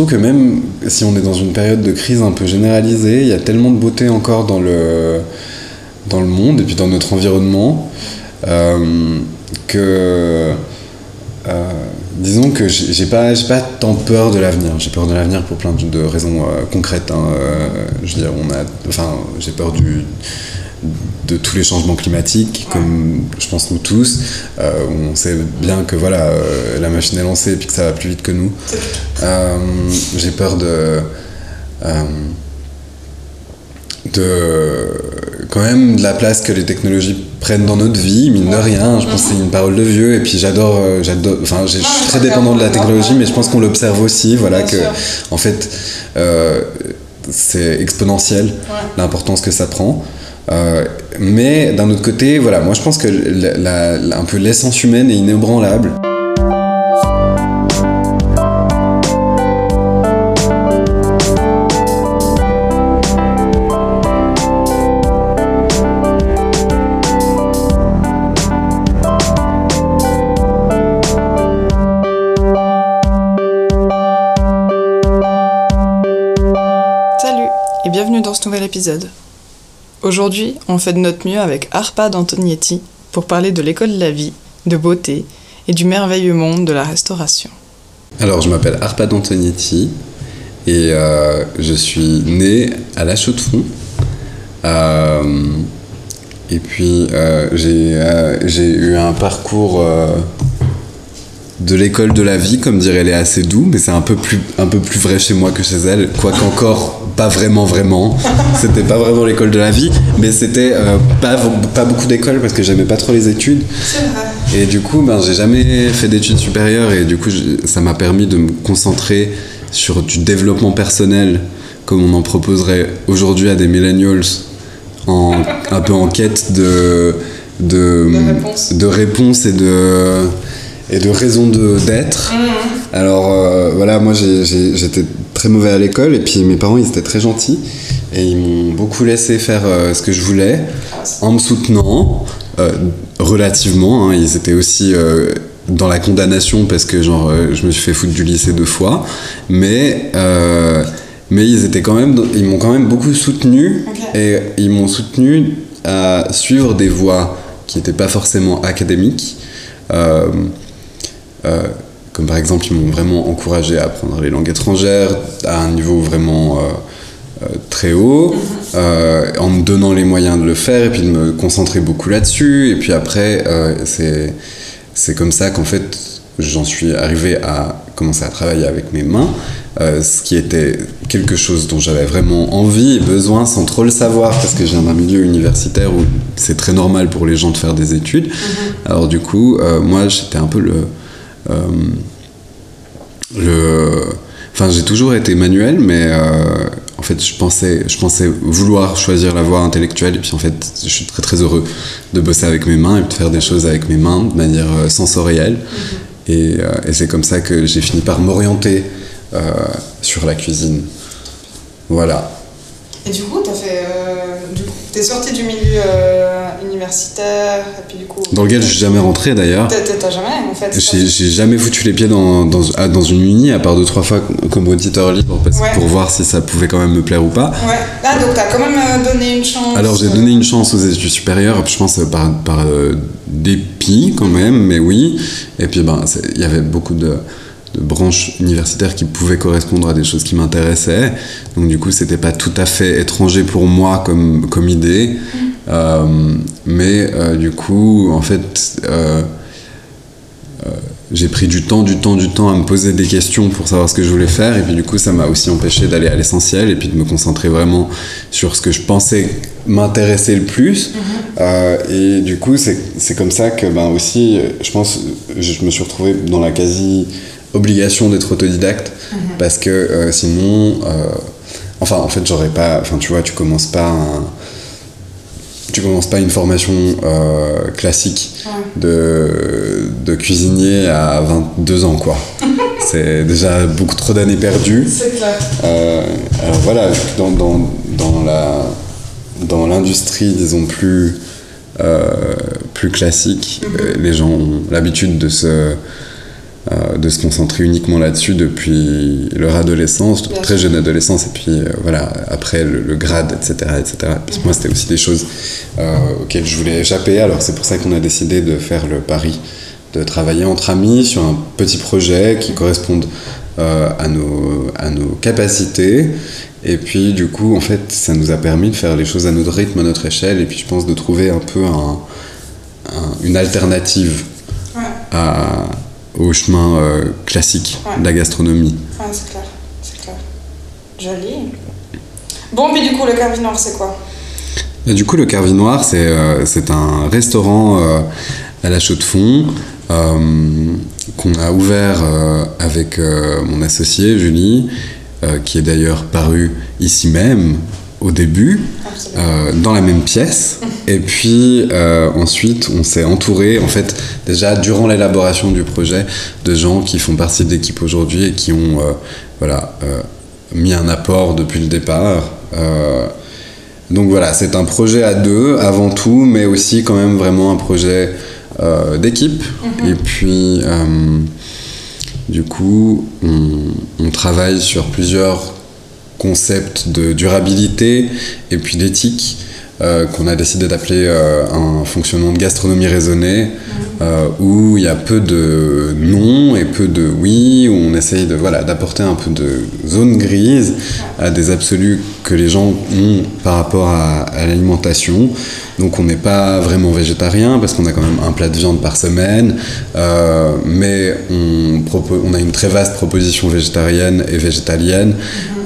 trouve que même si on est dans une période de crise un peu généralisée, il y a tellement de beauté encore dans le, dans le monde et puis dans notre environnement euh, que. euh, disons que j'ai pas, pas tant peur de l'avenir. J'ai peur de l'avenir pour plein de, raisons euh, concrètes. hein. Je veux dire, on a, enfin, j'ai peur du, de tous les changements climatiques, comme je pense nous tous. Euh, on sait bien que voilà, euh, la machine est lancée et puis que ça va plus vite que nous. Euh, j'ai peur de, euh, de quand même de la place que les technologies prennent dans notre vie, mine de rien. Je pense que c'est une parole de vieux et puis j'adore, j'adore, enfin, je suis très dépendant de la technologie, mais je pense qu'on l'observe aussi, voilà que, en fait, c'est exponentiel l'importance que ça prend. Euh, mais d'un autre côté, voilà, moi je pense que un peu l'essence humaine est inébranlable. Salut et bienvenue dans ce nouvel épisode. Aujourd'hui, on fait de notre mieux avec Arpad Antonietti pour parler de l'école de la vie, de beauté et du merveilleux monde de la restauration. Alors, je m'appelle Arpad Antonietti et euh, je suis né à La Chaux-de-Fonds. Euh, et puis, euh, j'ai eu un parcours de l'école de la vie, comme dirait Léa Seydoux, mais c'est un, peu plus- un peu plus vrai chez moi que chez elle, quoique encore pas vraiment, vraiment. C'était pas vraiment l'école de la vie, mais c'était euh, pas, pas beaucoup d'écoles parce que j'aimais pas trop les études. C'est vrai. Et du coup, ben, j'ai jamais fait d'études supérieures et du coup, je- ça m'a permis de me concentrer sur du développement personnel comme on en proposerait aujourd'hui à des millennials en, un peu en quête de, de, réponses. de réponses et de, et de raisons de- d'être. Alors euh, voilà, moi j'étais très mauvais à l'école et puis mes parents ils étaient très gentils et ils m'ont beaucoup laissé faire euh, ce que je voulais en me soutenant euh, relativement. hein. ils étaient aussi euh, dans la condamnation parce que genre je me suis fait foutre du lycée deux fois, mais mais ils étaient quand même, ils m'ont quand même beaucoup soutenu et ils m'ont soutenu à suivre des voies qui n'étaient pas forcément académiques. Euh, euh, comme par exemple, ils m'ont vraiment encouragé à apprendre les langues étrangères à un niveau vraiment euh, euh, très haut, euh, en me donnant les moyens de le faire et puis de me concentrer beaucoup là-dessus. Et puis après, c'est c'est comme ça qu'en fait, j'en suis arrivé à commencer à travailler avec mes mains, euh, ce qui était quelque chose dont j'avais vraiment envie et besoin sans trop le savoir, parce que je viens d'un milieu universitaire où c'est très normal pour les gens de faire des études. Alors du coup, euh, moi, j'étais un peu le... euh, le enfin j'ai toujours été manuel mais euh, en fait je pensais je pensais vouloir choisir la voie intellectuelle. Et puis en fait je suis très très heureux de bosser avec mes mains et de faire des choses avec mes mains de manière euh, sensorielle. Et, euh, et c'est comme ça que j'ai fini par m'orienter euh, sur la cuisine. Voilà. Et du coup, t'as fait, du coup, t'es sorti du milieu universitaire et puis du coup. dans lequel je suis jamais rentré d'ailleurs T'as- jamais en fait. J'ai jamais foutu les pieds dans, dans, dans une uni, à part deux, trois fois comme auditeur libre, parce, Ouais. pour voir si ça pouvait quand même me plaire ou pas. Ouais. Ah donc t'as quand même euh, donné une chance. Alors j'ai euh, donné une chance aux études supérieures, je pense euh, par, par euh, dépit quand même, mais oui. Et puis ben, il y avait beaucoup de, de branches universitaires qui pouvaient correspondre à des choses qui m'intéressaient. Donc du coup, c'était pas tout à fait étranger pour moi comme, comme idée. Euh, mais euh, du coup, en fait, euh, euh, j'ai pris du temps, du temps, du temps à me poser des questions pour savoir ce que je voulais faire. Et puis du coup, ça m'a aussi empêché d'aller à l'essentiel et puis de me concentrer vraiment sur ce que je pensais m'intéresser le plus. Euh, et du coup, c'est comme ça que ben, aussi, euh, je pense, je me suis retrouvé dans la quasi obligation d'être autodidacte parce que euh, sinon, euh, enfin, en fait, j'aurais pas, enfin, tu vois, tu commences pas un- tu commences pas une formation euh, classique de, de cuisinier à 22 ans, quoi. C'est déjà beaucoup trop d'années perdues. C'est clair. Euh, alors voilà, dans, dans, dans la dans l'industrie, disons, plus, euh, plus classique, euh, les gens ont l'habitude de se euh, de se concentrer uniquement là-dessus depuis leur adolescence, Bien très sûr. jeune adolescence, et puis euh, voilà, après le, le grade, etc. etc. Parce que moi, c'était aussi des choses euh, auxquelles je voulais échapper, alors c'est pour ça qu'on a décidé de faire le pari, de travailler entre amis sur un petit projet qui corresponde à, nos, à nos capacités. Et puis, du coup, en fait, ça nous a permis de faire les choses à notre rythme, à notre échelle, et puis je pense de trouver un peu un- un- une alternative Ouais, à- au chemin euh, classique Ouais. de la gastronomie. ouais c'est clair, c'est clair. Joli. Bon, puis du coup, le Carvinoir, c'est quoi? Et du coup, le Carvinoir, c'est euh, c'est un restaurant euh, à la Chaux-de-Fonds euh, qu'on a ouvert avec mon associé Julie, qui est d'ailleurs paru ici même au début, euh, dans la même pièce. Et puis euh, ensuite, on s'est entouré, en fait, déjà durant l'élaboration du projet, de gens qui font partie de l'équipe aujourd'hui et qui ont euh, voilà, mis un apport depuis le départ. Donc voilà, c'est un projet à deux avant tout, mais aussi quand même vraiment un projet d'équipe. Et puis, du coup, on, on travaille sur plusieurs concepts de durabilité et puis d'éthique euh, qu'on a décidé d'appeler euh, un fonctionnement de gastronomie raisonnée euh, où il y a peu de non et peu de oui, où on essaye de voilà d'apporter un peu de zone grise à des absolus que les gens ont par rapport à, à l'alimentation. Donc on n'est pas vraiment végétarien parce qu'on a quand même un plat de viande par semaine, mais on, on a une très vaste proposition végétarienne et végétalienne.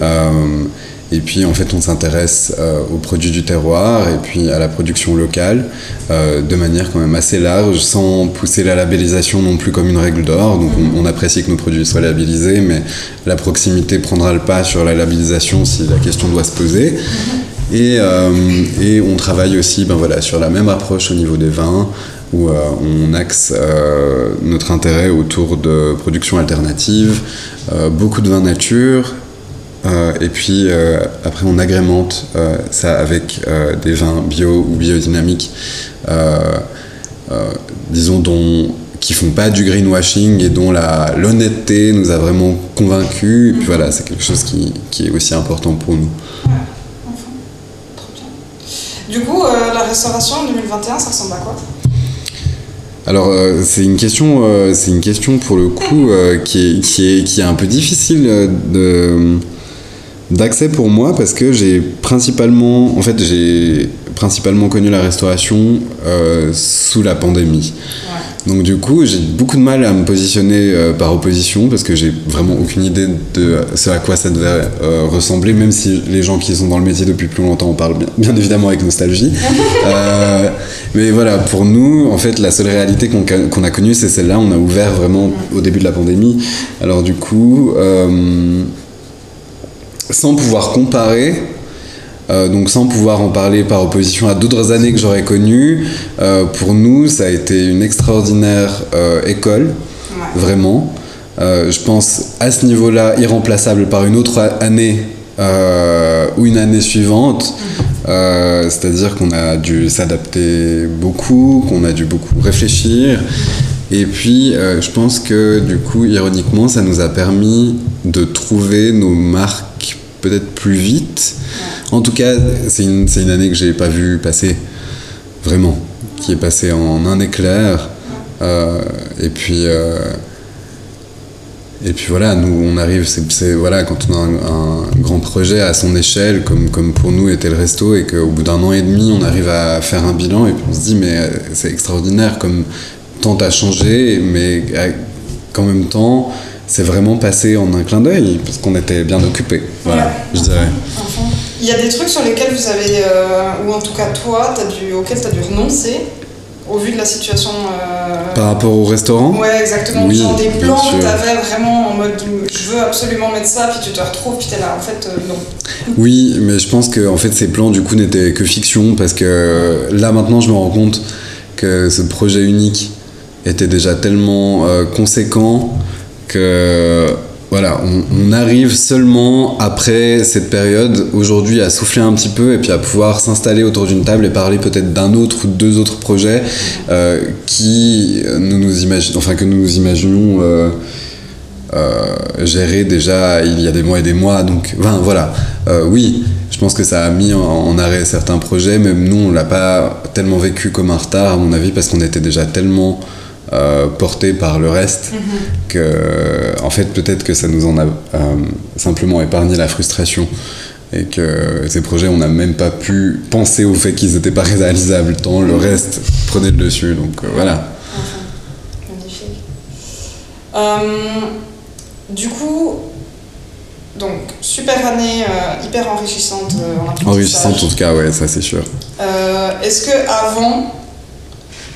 Euh, et puis en fait on s'intéresse euh, aux produits du terroir et puis à la production locale euh, de manière quand même assez large sans pousser la labellisation non plus comme une règle d'or. Donc on, apprécie que nos produits soient labellisés mais la proximité prendra le pas sur la labellisation si la question doit se poser. Et, on travaille aussi ben voilà, sur la même approche au niveau des vins où on axe notre intérêt autour de production alternative, beaucoup de vins nature, et puis euh, après on agrémente euh, ça avec euh, des vins bio ou biodynamiques, euh, euh, disons dont qui font pas du greenwashing et dont la l'honnêteté nous a vraiment convaincus. Et puis voilà, c'est quelque chose qui, qui est aussi important pour nous. Trop bien. Du coup, euh, la restauration en 2021, ça ressemble à quoi? Alors euh, c'est une question, euh, c'est une question pour le coup euh, qui, est, qui, est, qui est un peu difficile euh, de d'accès pour moi parce que j'ai principalement, en fait j'ai principalement connu la restauration euh, sous la pandémie. Donc du coup, j'ai beaucoup de mal à me positionner euh, par opposition parce que j'ai vraiment aucune idée de ce à quoi ça devait euh, ressembler, même si les gens qui sont dans le métier depuis plus longtemps en parlent bien, bien évidemment avec nostalgie. Mais voilà, pour nous, en fait, la seule réalité qu'on a connue, c'est celle-là. On a ouvert vraiment au début de la pandémie. Alors du coup, sans pouvoir comparer, euh, donc sans pouvoir en parler par opposition à d'autres années que j'aurais connues, euh, pour nous ça a été une extraordinaire euh, école, Ouais. vraiment. Je pense à ce niveau-là irremplaçable par une autre année ou une année suivante. Euh, C'est-à-dire qu'on a dû s'adapter beaucoup, qu'on a dû beaucoup réfléchir. Et puis, je pense que du coup, ironiquement, ça nous a permis de trouver nos marques peut-être plus vite. En tout cas, c'est une, une année que j'ai pas vue passer, vraiment, qui est passée en un éclair. Euh, et puis, euh, et puis voilà, nous on arrive, c'est, voilà, quand on a un, grand projet à son échelle, comme, comme pour nous était le resto, et qu'au bout d'un an et demi, on arrive à faire un bilan, et puis on se dit, mais euh, c'est extraordinaire, comme tant a changé, mais qu'en même temps, c'est vraiment passé en un clin d'œil, parce qu'on était bien occupés. Voilà, Ouais. je dirais. Enfin, Il y a des trucs sur lesquels vous avez, euh, ou en tout cas toi, as dû, auxquels tu as dû renoncer au vu de la situation. euh, Par rapport au restaurant? Ouais, exactement. Oui, Genre des plans que t'avais vraiment en mode je veux absolument mettre ça, puis tu te retrouves, puis t'es là, en fait, euh, non. Oui, mais je pense que en fait ces plans du coup n'étaient que fiction parce que là maintenant je me rends compte que ce projet unique était déjà tellement euh, conséquent que voilà, on, arrive seulement après cette période, aujourd'hui, à souffler un petit peu et puis à pouvoir s'installer autour d'une table et parler peut-être d'un autre ou deux autres projets euh, qui nous nous imaginons, enfin que nous nous imaginions euh, euh, gérer déjà il y a des mois et des mois. Donc, enfin, voilà, oui, je pense que ça a mis en, arrêt certains projets, mais nous, on l'a pas tellement vécu comme un retard, à mon avis, parce qu'on était déjà tellement euh, porté par le reste, mhm. que en fait peut-être que ça nous en a euh, simplement épargné la frustration et que ces projets on n'a même pas pu penser au fait qu'ils n'étaient pas réalisables tant le reste prenait le dessus donc euh, voilà. Du coup, donc super année hyper enrichissante en Enrichissante en tout cas ouais ça c'est sûr. Est-ce que avant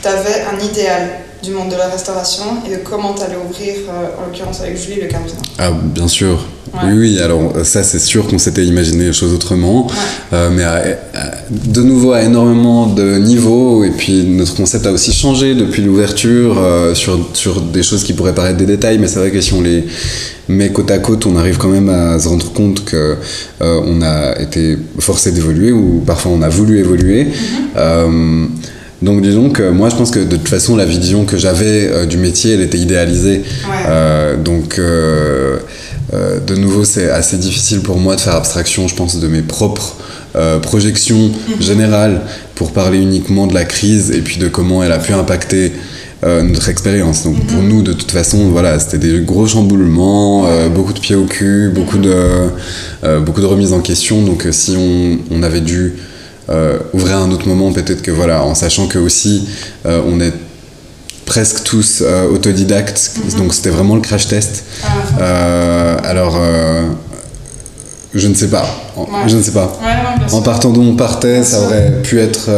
tu avais un idéal? Du monde de la restauration et de comment tu allais ouvrir, euh, en l'occurrence avec Julie, le Carmina. Ah, bien sûr. Oui, oui, alors ça c'est sûr qu'on s'était imaginé les choses autrement, euh, mais de nouveau à énormément de niveaux, et puis notre concept a aussi changé depuis l'ouverture euh, sur, sur des choses qui pourraient paraître des détails, mais c'est vrai que si on les met côte à côte, on arrive quand même à se rendre compte que on a été forcé d'évoluer, ou parfois on a voulu évoluer. Mm-hmm. Donc disons que moi je pense que de toute façon la vision que j'avais euh, du métier elle était idéalisée. Euh, donc euh, de nouveau c'est assez difficile pour moi de faire abstraction je pense de mes propres projections mhm. générales pour parler uniquement de la crise et puis de comment elle a pu impacter notre expérience. Donc pour mhm. nous, de toute façon, voilà, c'était des gros chamboulements, beaucoup de pieds au cul, beaucoup de, beaucoup de remises en question. Donc si on, on avait dû euh, ouvrir un autre moment, peut-être que voilà, en sachant que aussi euh, on est presque tous euh, autodidactes, mhm. donc c'était vraiment le crash test. Ah. alors, je ne sais pas. Je ne sais pas. en partant d'où on partait, ça aurait pu être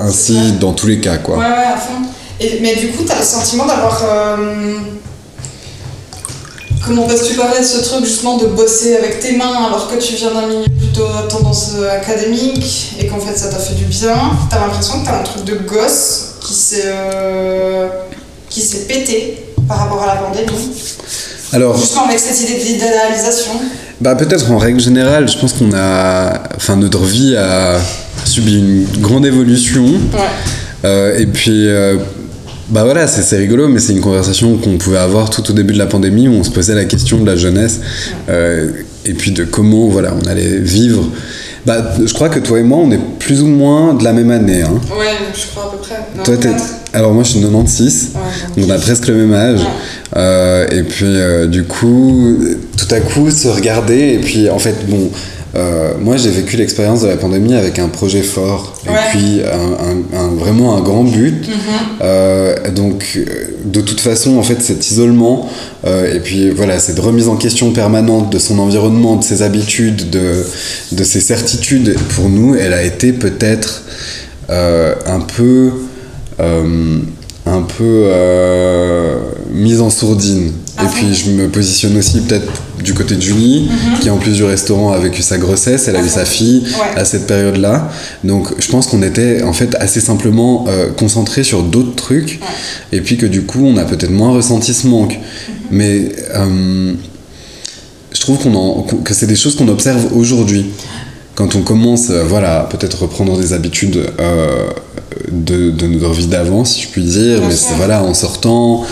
ainsi dans tous les cas, quoi. Ouais, ouais, à fond. Et, mais du coup, tu as le sentiment d'avoir Comment Parce que tu parlais de ce truc justement de bosser avec tes mains alors que tu viens d'un milieu plutôt tendance euh, académique et qu'en fait ça t'a fait du bien. T'as l'impression que t'as un truc de gosse qui s'est euh, qui s'est pété par rapport à la pandémie. Alors, justement avec cette idée d'idéalisation. Bah peut-être en règle générale, je pense qu'on a, enfin notre vie a subi une grande évolution. Ouais. Euh, et puis bah voilà, c'est rigolo, mais c'est une conversation qu'on pouvait avoir tout au début de la pandémie où on se posait la question de la jeunesse euh, et puis de comment voilà, on allait vivre. Bah, je crois que toi et moi, on est plus ou moins de la même année. Hein. Ouais, je crois à peu près. toi, Alors moi, je suis 96, donc on a presque le même âge. Euh, et puis, euh, du coup, tout à coup, se regarder, et puis en fait, bon euh, moi, j'ai vécu l'expérience de la pandémie avec un projet fort et puis un, vraiment un grand but. Mhm. Euh, donc, de toute façon, en fait, cet isolement euh, et puis voilà, cette remise en question permanente de son environnement, de ses habitudes, de, de ses certitudes, pour nous, elle a été peut-être un peu un peu mise en sourdine. et puis je me positionne aussi peut-être du côté de Julie, mhm. qui en plus du restaurant a vécu sa grossesse, elle a eu sa fille à cette période-là. Donc je pense qu'on était en fait assez simplement euh, concentré sur d'autres trucs, et puis que du coup on a peut-être moins ressenti ce manque. Mhm. Mais euh, je trouve qu'on que c'est des choses qu'on observe aujourd'hui. Quand on commence, euh, voilà, peut-être reprendre des habitudes de, de, notre vie d'avant, si je puis dire, mais c'est voilà, en sortant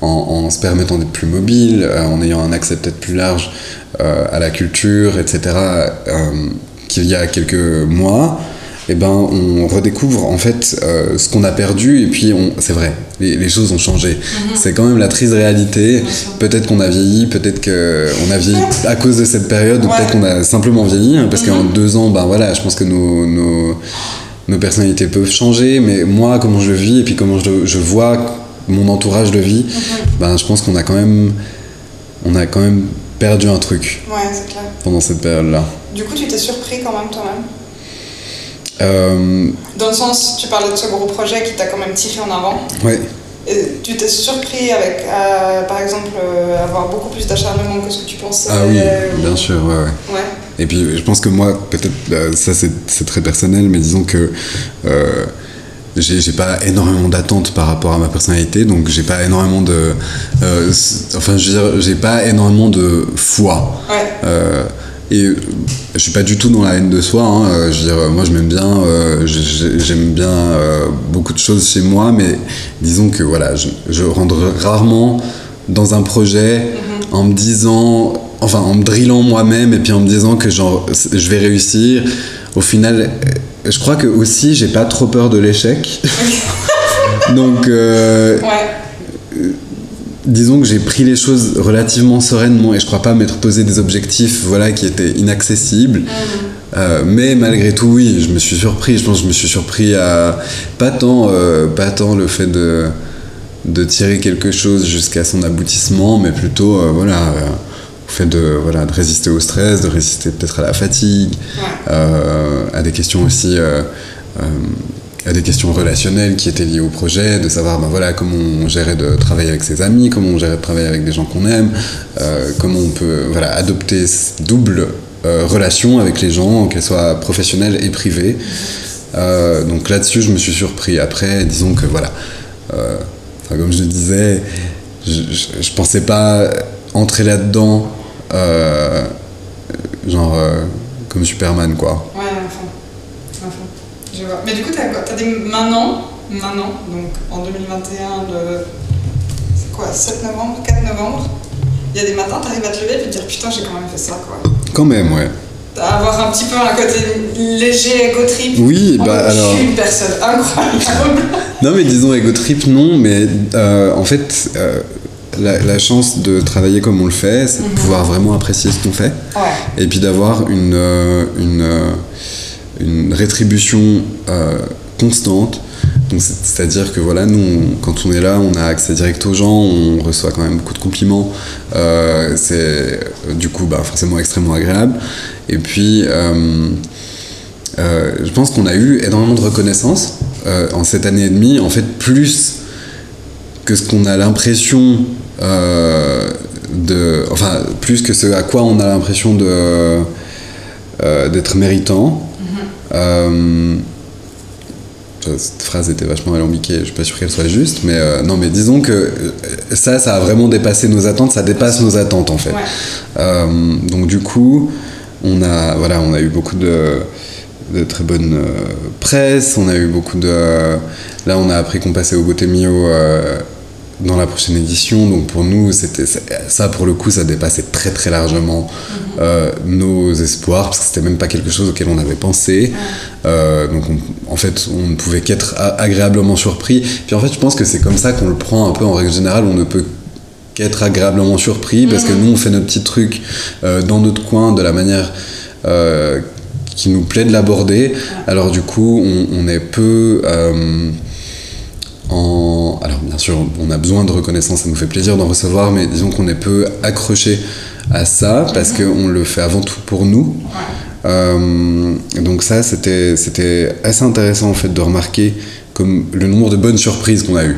en, se permettant d'être plus mobile, euh, en ayant un accès peut-être plus large euh, à la culture, etc., euh, qu'il y a quelques mois, eh ben, on redécouvre en fait ce qu'on a perdu et puis c'est vrai, les, choses ont changé. Mhm. C'est quand même la triste réalité. Peut-être qu'on a vieilli, peut-être qu'on a vieilli à cause de cette période, ou peut-être qu'on a simplement vieilli, hein, parce qu'en mhm. deux ans, ben voilà, je pense que nos, nos, nos, personnalités peuvent changer, mais moi, comment je vis et puis comment je, je vois mon entourage de vie, ben, je pense qu'on a quand même on a quand même perdu un truc pendant cette période-là. Du coup, tu t'es surpris quand même toi-même? Euh, Dans le sens, tu parlais de ce gros projet qui t'a quand même tiré en avant. Oui. Et tu t'es surpris avec, euh, par exemple, euh, avoir beaucoup plus d'acharnement que ce que tu pensais Ah oui, bien sûr, ouais, ouais, ouais. Et puis, je pense que moi, peut-être, ça c'est très personnel, mais disons que j'ai pas énormément d'attentes par rapport à ma personnalité, donc j'ai pas énormément de. euh, enfin, je veux dire, j'ai pas énormément de foi. Ouais. Euh, et je suis pas du tout dans la haine de soi. hein, euh, je veux dire, moi je m'aime bien, euh, j'aime bien beaucoup de choses chez moi, mais disons que voilà, je, je rentre rarement dans un projet en me disant, enfin en me drillant moi-même et puis en me disant que genre je vais réussir. Au final, je crois que aussi j'ai pas trop peur de l'échec. Donc euh, Ouais. disons que j'ai pris les choses relativement sereinement et je crois pas m'être posé des objectifs voilà qui étaient inaccessibles Euh, mais malgré tout oui je me suis surpris je pense que je me suis surpris à pas tant euh, pas tant le fait de de tirer quelque chose jusqu'à son aboutissement mais plutôt euh, voilà euh, au fait de voilà de résister au stress de résister peut-être à la fatigue euh, à des questions aussi euh, euh, à des questions relationnelles qui étaient liées au projet, de savoir ben voilà, comment on gérait de travailler avec ses amis, comment on gérait de travailler avec des gens qu'on aime, euh, comment on peut voilà, adopter ce double euh, relation avec les gens, qu'elle soit professionnelle et privée. Euh, donc là-dessus, je me suis surpris. Après, disons que voilà, comme je le disais, je, je, je pensais pas entrer là-dedans, euh, genre euh, comme Superman, quoi. Ouais. À fond. Je vois. Mais du coup, t'as quoi? T'as des maintenant, maintenant, donc en 2021, le. C'est quoi 7 novembre 4 novembre? Il y a des matins, t'arrives à te lever et te dire putain, j'ai quand même fait ça, quoi. Quand même, ouais. Avoir un petit peu un côté léger, ego trip. Oui, bah alors. Je suis une personne incroyable. Non, mais disons ego trip, non, mais euh, en fait, euh, la, la chance de travailler comme on le fait, c'est de pouvoir vraiment apprécier ce qu'on fait Ouais. et puis d'avoir une, euh, une, euh, une rétribution euh, constante. C'est-à-dire que voilà, nous, on- quand on est là, on a accès direct aux gens, on reçoit quand même beaucoup de compliments. Euh, c'est du coup bah, forcément extrêmement agréable. Et puis, euh, euh, je pense qu'on a eu énormément de reconnaissance en cette année et demie, en fait plus que ce qu'on a l'impression de... Enfin, plus que ce à quoi on a l'impression de euh, d'être méritant. Euh, cette phrase était vachement alambiquée, je suis pas sûr qu'elle soit juste, mais euh, non, mais disons que euh, ça, ça a vraiment dépassé nos attentes, ça dépasse nos attentes en fait. Ouais. Euh, donc du coup, on a, voilà, on a eu beaucoup de, de très bonne euh, presse, on a eu beaucoup de... là, on a appris qu'on passait au Gotemio euh, dans la prochaine édition, donc pour nous, c'était ça, pour le coup, ça dépassait très très largement euh, nos espoirs, parce que c'était même pas quelque chose auquel on avait pensé. Euh, donc on- en fait, on ne pouvait qu'être agréablement surpris. Puis en fait, je pense que c'est comme ça qu'on le prend un peu en règle générale, on ne peut qu'être agréablement surpris parce que nous on fait notre petit truc euh, dans notre coin de la manière euh, qui nous plaît de l'aborder. Alors du coup on, on est peu bien sûr on a besoin de reconnaissance ça nous fait plaisir d'en recevoir mais disons qu'on est peu accroché à ça parce qu'on le fait avant tout pour nous. Euh, donc ça c'était assez intéressant en fait de remarquer comme le nombre de bonnes surprises qu'on a eues.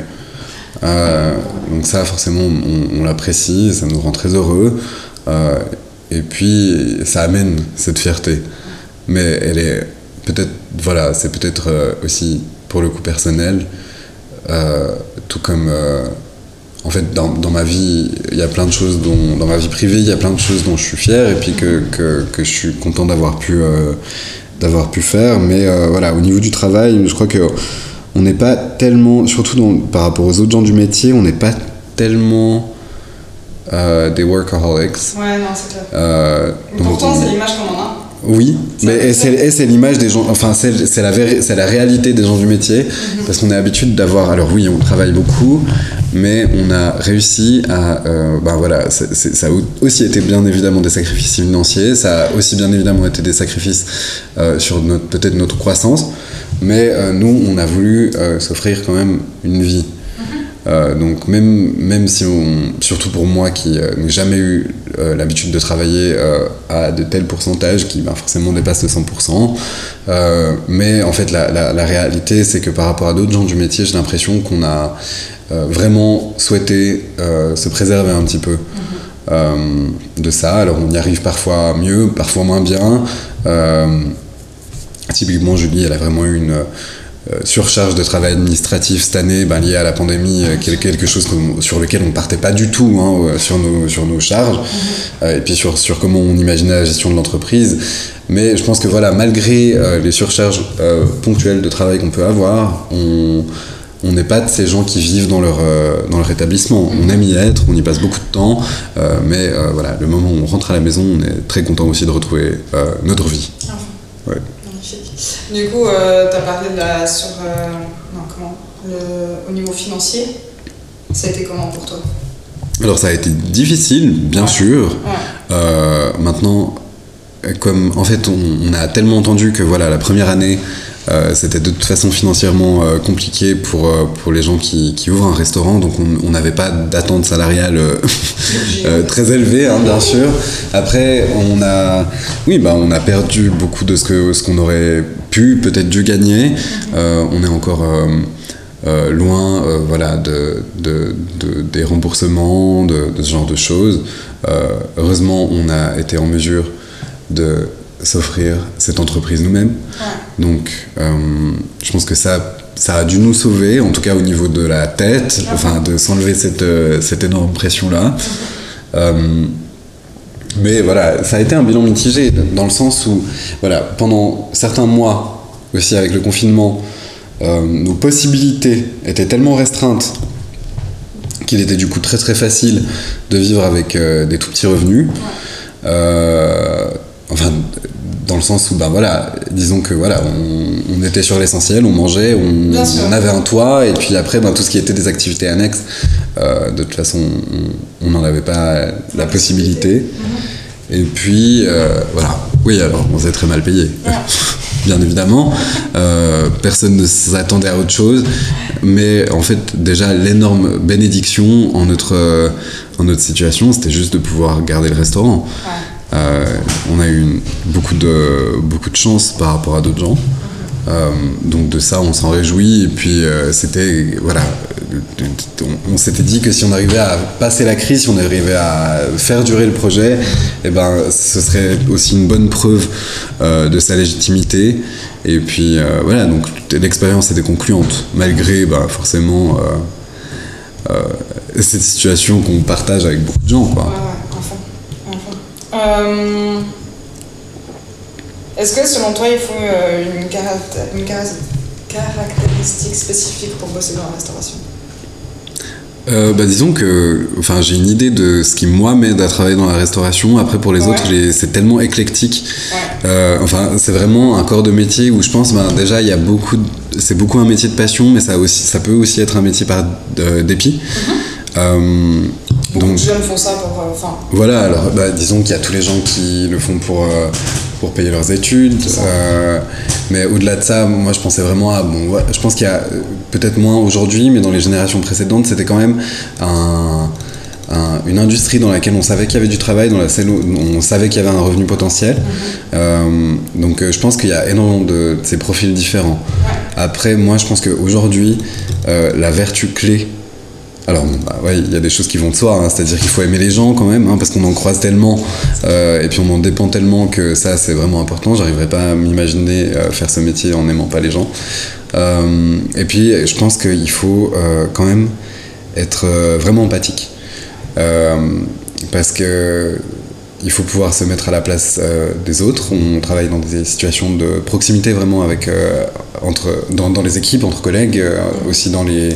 Euh, donc ça, forcément, on, on l'apprécie, ça nous rend très heureux. Euh, et puis, ça amène cette fierté. Mais elle est peut-être, voilà, c'est peut-être aussi pour le coup personnel, tout comme, euh, en fait, dans, dans ma vie, il y a plein de choses dont, dans ma vie privée, il y a plein de choses dont je suis fier et puis que, que, que je suis content d'avoir pu, euh, d'avoir pu faire. Mais euh, voilà, au niveau du travail, je crois que on n'est pas tellement, surtout dans- par rapport aux autres gens du métier, on n'est pas tellement euh, des workaholics. Ouais, non, c'est clair. Euh, Pourtant, on- c'est l'image qu'on en a. oui, mais c'est, l'image des gens, enfin c'est, la, c'est la réalité des gens du métier, parce qu'on a l'habitude d'avoir, alors oui, on travaille beaucoup, mais on a réussi à, euh, ben voilà, ça a aussi été bien évidemment des sacrifices financiers, ça a aussi bien évidemment été des sacrifices euh, sur notre, peut-être notre croissance, mais euh, nous, on a voulu euh, s'offrir quand même une vie. Euh, donc même, même si on, surtout pour moi qui euh, n'ai jamais eu euh, l'habitude de travailler euh, à de tels pourcentages qui ben, forcément dépassent le 100%, euh, mais en fait la, la, la réalité c'est que par rapport à d'autres gens du métier j'ai l'impression qu'on a vraiment souhaité se préserver un petit peu euh, de ça. Alors on y arrive parfois mieux, parfois moins bien. Typiquement Julie elle a vraiment eu une surcharge de travail administratif cette année ben, liée à la pandémie, quelque chose sur lequel on ne partait pas du tout hein, sur, nos, sur nos charges, mm-hmm. et puis sur, sur comment on imaginait la gestion de l'entreprise. Mais je pense que voilà, malgré les surcharges ponctuelles de travail qu'on peut avoir, on on n'est pas de ces gens qui vivent dans leur, euh, dans leur établissement. On aime y être, on y passe beaucoup de temps, euh, mais euh, voilà, le moment où on rentre à la maison, on est très content aussi de retrouver notre vie. Du coup, tu as parlé de la, sur, non, comment, au niveau financier. Ça a été comment pour toi? Alors ça a été difficile, bien sûr. maintenant, comme en fait on, on, a tellement entendu que voilà la première année euh, c'était de toute façon financièrement euh, compliqué pour, euh, pour les gens qui, qui, ouvrent un restaurant, donc on n'avait pas d'attente salariale très élevée, hein, bien sûr. Après, on a, oui, bah, on a perdu beaucoup de ce qu'on ce qu'on aurait pu, peut-être dû gagner. on est encore loin voilà, de, de, de, des remboursements, de, ce genre de choses. heureusement, on a été en mesure de s'offrir cette entreprise nous-mêmes. Donc, euh, je pense que ça, ça a dû nous sauver, en tout cas au niveau de la tête, enfin, de s'enlever cette, euh, cette énorme pression-là. Euh, mais voilà, ça a été un bilan mitigé, dans le sens où, voilà, pendant certains mois, aussi avec le confinement, nos possibilités étaient tellement restreintes qu'il était du coup très très facile de vivre avec des tout petits revenus. enfin, dans le sens où, ben voilà, disons que voilà, on, était sur l'essentiel, on mangeait, on, avait un toit, et puis après, ben, tout ce qui était des activités annexes, euh, de toute façon, on n'en avait pas la possibilité. Mhm. Et puis, euh, voilà, oui, alors on s'est très mal payé, bien évidemment. Euh, personne ne s'attendait à autre chose, mais en fait, déjà, l'énorme bénédiction en notre, en notre situation, c'était juste de pouvoir garder le restaurant. Euh, on a eu beaucoup, de, beaucoup de chance par rapport à d'autres gens. Euh, donc de ça, on s'en réjouit. Et puis euh, c'était voilà, on, s'était dit que si on arrivait à passer la crise, si on arrivait à faire durer le projet, et eh ben ce serait aussi une bonne preuve de sa légitimité. Et puis voilà, donc l'expérience était concluante, malgré bah, forcément cette situation qu'on partage avec beaucoup de gens, quoi. Euh, est-ce que selon toi, il faut euh, une, caractéristique spécifique pour bosser dans la restauration? Euh, bah disons que enfin j'ai une idée de ce qui moi m'aide à travailler dans la restauration. Après pour les autres c'est tellement éclectique. Enfin c'est vraiment un corps de métier où je pense bah, déjà il y a beaucoup c'est beaucoup un métier de passion mais ça aussi ça peut aussi être un métier par dépit. Mm-hmm. Beaucoup de jeunes font ça pour. Euh, voilà, alors bah, disons qu'il y a tous les gens qui le font pour, euh, pour payer leurs études. Euh, mais au-delà de ça, moi je pensais vraiment à. Bon, je pense qu'il y a peut-être moins aujourd'hui, mais dans les générations précédentes, c'était quand même une industrie dans laquelle on savait qu'il y avait du travail, dans laquelle on savait qu'il y avait un revenu potentiel. Mm-hmm. donc je pense qu'il y a énormément de, ces profils différents. Après, moi je pense qu'aujourd'hui, la vertu clé alors, bah, il y a des choses qui vont de soi, hein. c'est-à-dire qu'il faut aimer les gens quand même, hein, parce qu'on en croise tellement, euh, et puis on en dépend tellement que ça, c'est vraiment important. J'arriverais pas à m'imaginer euh, faire ce métier en n'aimant pas les gens. Euh, et puis, je pense qu'il faut quand même être vraiment empathique. parce que il faut pouvoir se mettre à la place des autres. On travaille dans des situations de proximité vraiment avec, entre, dans, les équipes, entre collègues, aussi dans les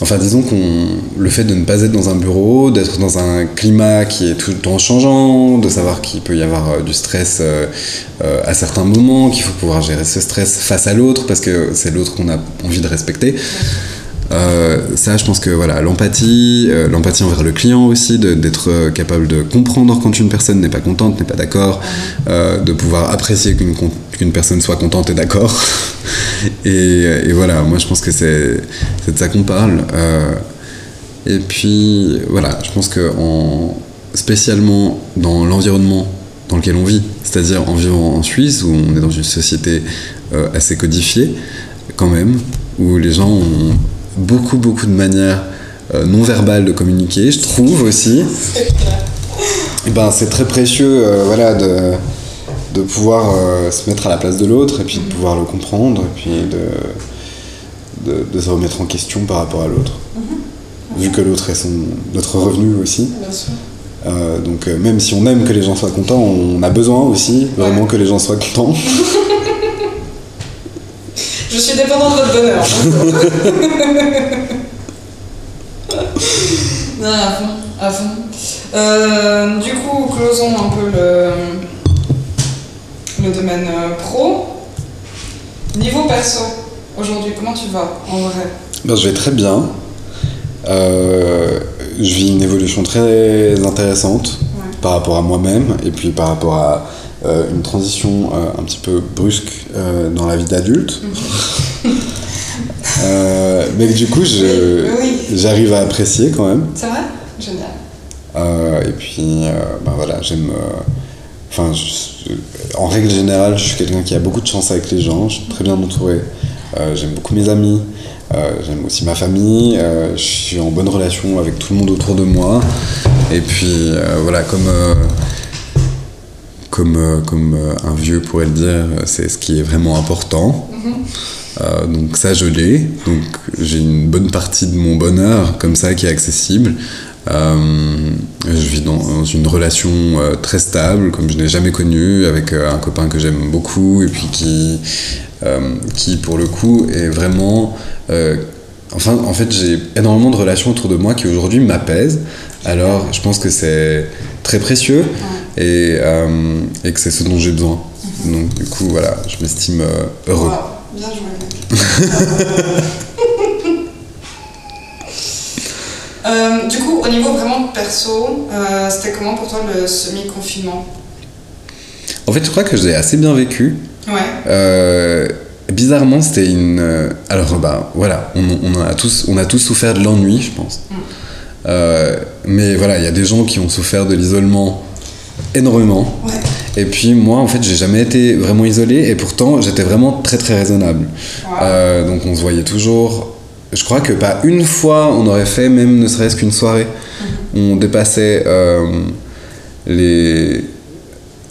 Enfin, disons qu'on le fait de ne pas être dans un bureau, d'être dans un climat qui est tout le temps changeant, de savoir qu'il peut y avoir euh, du stress euh, euh, à certains moments, qu'il faut pouvoir gérer ce stress face à l'autre parce que c'est l'autre qu'on a envie de respecter. Ça, je pense que voilà, l'empathie, l'empathie envers le client aussi, d'être capable de comprendre quand une personne n'est pas contente, n'est pas d'accord, de pouvoir apprécier qu'une personne soit contente et d'accord. et, voilà, moi je pense que c'est de ça qu'on parle. Euh, et puis voilà, je pense que en, spécialement dans l'environnement dans lequel on vit, c'est-à-dire en vivant en Suisse, où on est dans une société euh, assez codifiée, quand même, où les gens ont beaucoup, beaucoup de manières euh, non verbales de communiquer, je trouve aussi. ben, c'est très précieux voilà, de, de pouvoir euh, se mettre à la place de l'autre et puis de pouvoir le comprendre et puis de de, de se remettre en question par rapport à l'autre. Vu que l'autre est son, notre revenu aussi. Bien sûr. Euh, donc euh, même si on aime que les gens soient contents, on a besoin aussi vraiment Ouais. que les gens soient contents. Je suis dépendant de votre bonheur. non, à fond, à fond. Euh, du coup, closons un peu le, le domaine euh, pro. Niveau perso, aujourd'hui, comment tu vas en vrai? Ben, je vais très bien. Euh, je vis une évolution très intéressante Ouais. par rapport à moi-même et puis par rapport à euh, une transition euh, un petit peu brusque euh, dans la vie d'adulte. Euh, mais que du coup, Oui, j'arrive à apprécier quand même. C'est vrai Génial. Et puis, ben voilà, j'aime. Enfin, en règle générale, je suis quelqu'un qui a beaucoup de chance avec les gens. Je suis très bien entouré. J'aime beaucoup mes amis. J'aime aussi ma famille. Je suis en bonne relation avec tout le monde autour de moi. Et puis, voilà, comme. Comme, euh, comme euh, un vieux pourrait le dire, c'est ce qui est vraiment important. Euh, donc ça, je l'ai. Donc j'ai une bonne partie de mon bonheur comme ça qui est accessible. Euh, je vis dans une relation euh, très stable, comme je n'ai jamais connue, avec euh, un copain que j'aime beaucoup et puis qui, qui pour le coup est vraiment... enfin, en fait, j'ai énormément de relations autour de moi qui aujourd'hui m'apaisent. Alors, je pense que c'est très précieux et, euh, et que c'est ce dont j'ai besoin. Donc, du coup, voilà, je m'estime euh, heureux. Wow, Bien joué. Euh, du coup, au niveau vraiment perso, euh, c'était comment pour toi le semi-confinement? En fait, je crois que je l'ai assez bien vécu. Ouais. Bizarrement, c'était une. alors, bah, voilà, on, on a tous, on a tous souffert de l'ennui, je pense. Mm. Mais voilà, il y a des gens qui ont souffert de l'isolement énormément. Ouais. Et puis moi, en fait, j'ai jamais été vraiment isolé et pourtant, j'étais vraiment très très raisonnable. Wow. Euh, donc, on se voyait toujours. Je crois que pas une fois, on aurait fait même ne serait-ce qu'une soirée. On dépassait euh, les,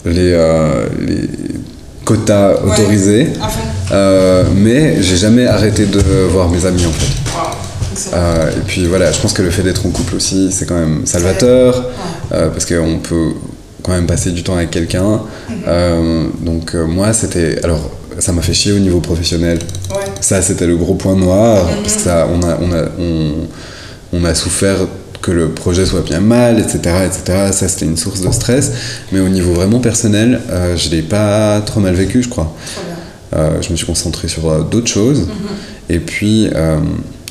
les, euh, les quotas Ouais. autorisés. Mais j'ai jamais arrêté de voir mes amis en fait. Wow. Euh, et puis voilà, je pense que le fait d'être en couple aussi, c'est quand même salvateur, euh, parce qu'on peut quand même passer du temps avec quelqu'un. Euh, donc euh, moi, c'était... Alors, ça m'a fait chier au niveau professionnel. Ouais. Ça, c'était le gros point noir, parce que ça, on, a, on, a, on, on a souffert que le projet soit bien mal, etc. etc. Ça, c'était une source de stress. Mais au niveau vraiment personnel, euh, je l'ai pas trop mal vécu, je crois. Euh, je me suis concentré sur euh, d'autres choses. Et puis,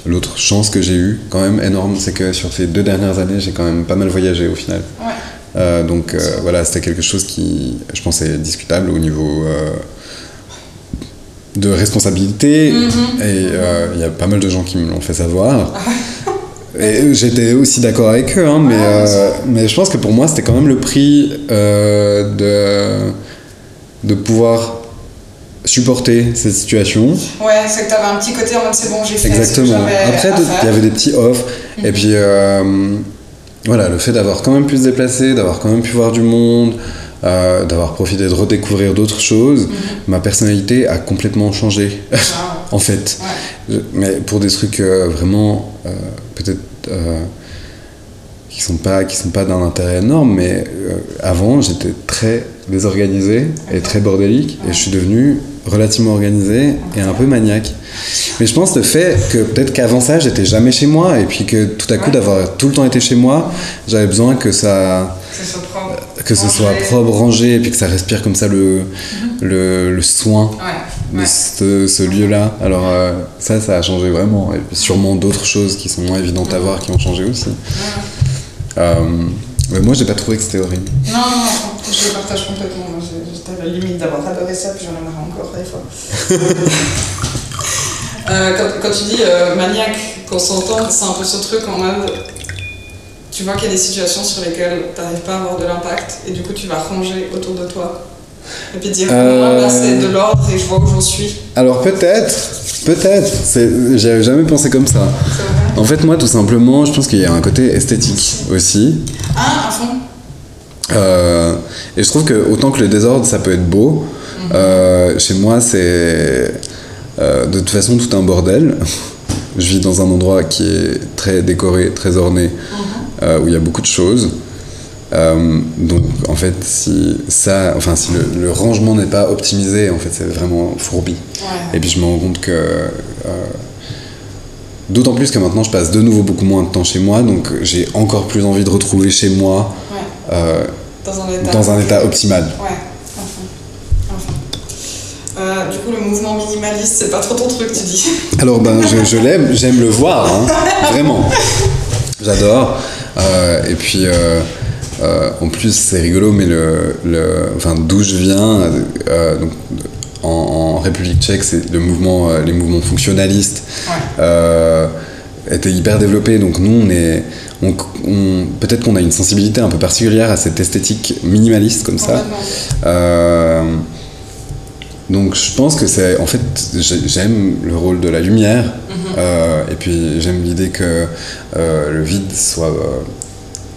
l'autre chance que j'ai eue, quand même énorme, c'est que sur ces deux dernières années, j'ai quand même pas mal voyagé au final. Ouais. Euh, donc euh, voilà, c'était quelque chose qui, je pense, est discutable au niveau euh, de responsabilité. Mhm. Et il y a pas mal de gens qui me l'ont fait savoir. Et j'étais aussi d'accord avec eux, hein, mais, euh, mais je pense que pour moi, c'était quand même le prix euh, de, de pouvoir supporter cette situation. Ouais, c'est que t'avais un petit côté en mode c'est bon, j'ai fait ce que Exactement. Après, il y avait des petits off. Et puis, euh, voilà, le fait d'avoir quand même pu se déplacer, d'avoir quand même pu voir du monde, euh, d'avoir profité de redécouvrir d'autres choses, ma personnalité a complètement changé, Wow. en fait. Ouais. Je- mais pour des trucs euh, vraiment, euh, peut-être, qui sont pas, qui sont pas d'un intérêt énorme, mais avant, j'étais très désorganisé et très bordélique, et je suis devenu relativement organisé et un peu maniaque. Mais je pense le fait que peut-être qu'avant ça, j'étais jamais chez moi, et puis que tout à coup, Ouais. d'avoir tout le temps été chez moi, j'avais besoin que ça, Que ce soit propre. que ce Rangé. soit propre, rangé, et puis que ça respire comme ça le, le, le soin Ouais. de Ouais. ce, ce lieu-là. Alors euh, ça, ça a changé vraiment. Et puis sûrement d'autres choses qui sont moins évidentes à voir qui ont changé aussi. Euh, mais moi, j'ai pas trouvé que c'était horrible. Non, non, non, je le partage complètement. Moi, j'ai- J'étais à la limite d'avoir adoré ça, puis j'en aimerais encore des fois. Euh, quand, quand tu dis euh, maniaque, qu'on s'entend, c'est un peu ce truc en mode. Tu vois qu'il y a des situations sur lesquelles tu n'arrives pas à avoir de l'impact, et du coup tu vas ranger autour de toi. Et puis dire, Euh. là c'est de l'ordre et je vois où j'en suis. Alors peut-être, peut-être. c'est- J'avais jamais pensé comme ça. En fait, moi, tout simplement, je pense qu'il y a un côté esthétique aussi. Ah, à fond Euh, et je trouve que autant que le désordre, ça peut être beau, euh, chez moi, c'est euh, de toute façon tout un bordel. je vis dans un endroit qui est très décoré, très orné, euh, où il y a beaucoup de choses. Donc en fait, si ça, enfin si le, le rangement n'est pas optimisé, en fait, c'est vraiment fourbi. Ouais. Et puis je me rends compte que d'autant plus que maintenant je passe de nouveau beaucoup moins de temps chez moi, donc j'ai encore plus envie de retrouver chez moi. Euh, Dans un état. dans un état optimal. Ouais, enfin. Enfin. Euh, du coup, le mouvement minimaliste, c'est pas trop ton truc, tu dis. Alors ben je, je l'aime, j'aime le voir, hein, vraiment. J'adore. Euh, et puis en plus c'est rigolo, mais le, le enfin d'où je viens, donc en, en République Tchèque, c'est le mouvement, les mouvements fonctionnalistes Ouais. Étaient hyper développés. Donc nous on est, on, on- peut-être qu'on a une sensibilité un peu particulière à cette esthétique minimaliste comme ça. Euh, donc je pense que c'est en fait j'ai- j'aime le rôle de la lumière Mhm. euh, et puis j'aime l'idée que euh, le vide soit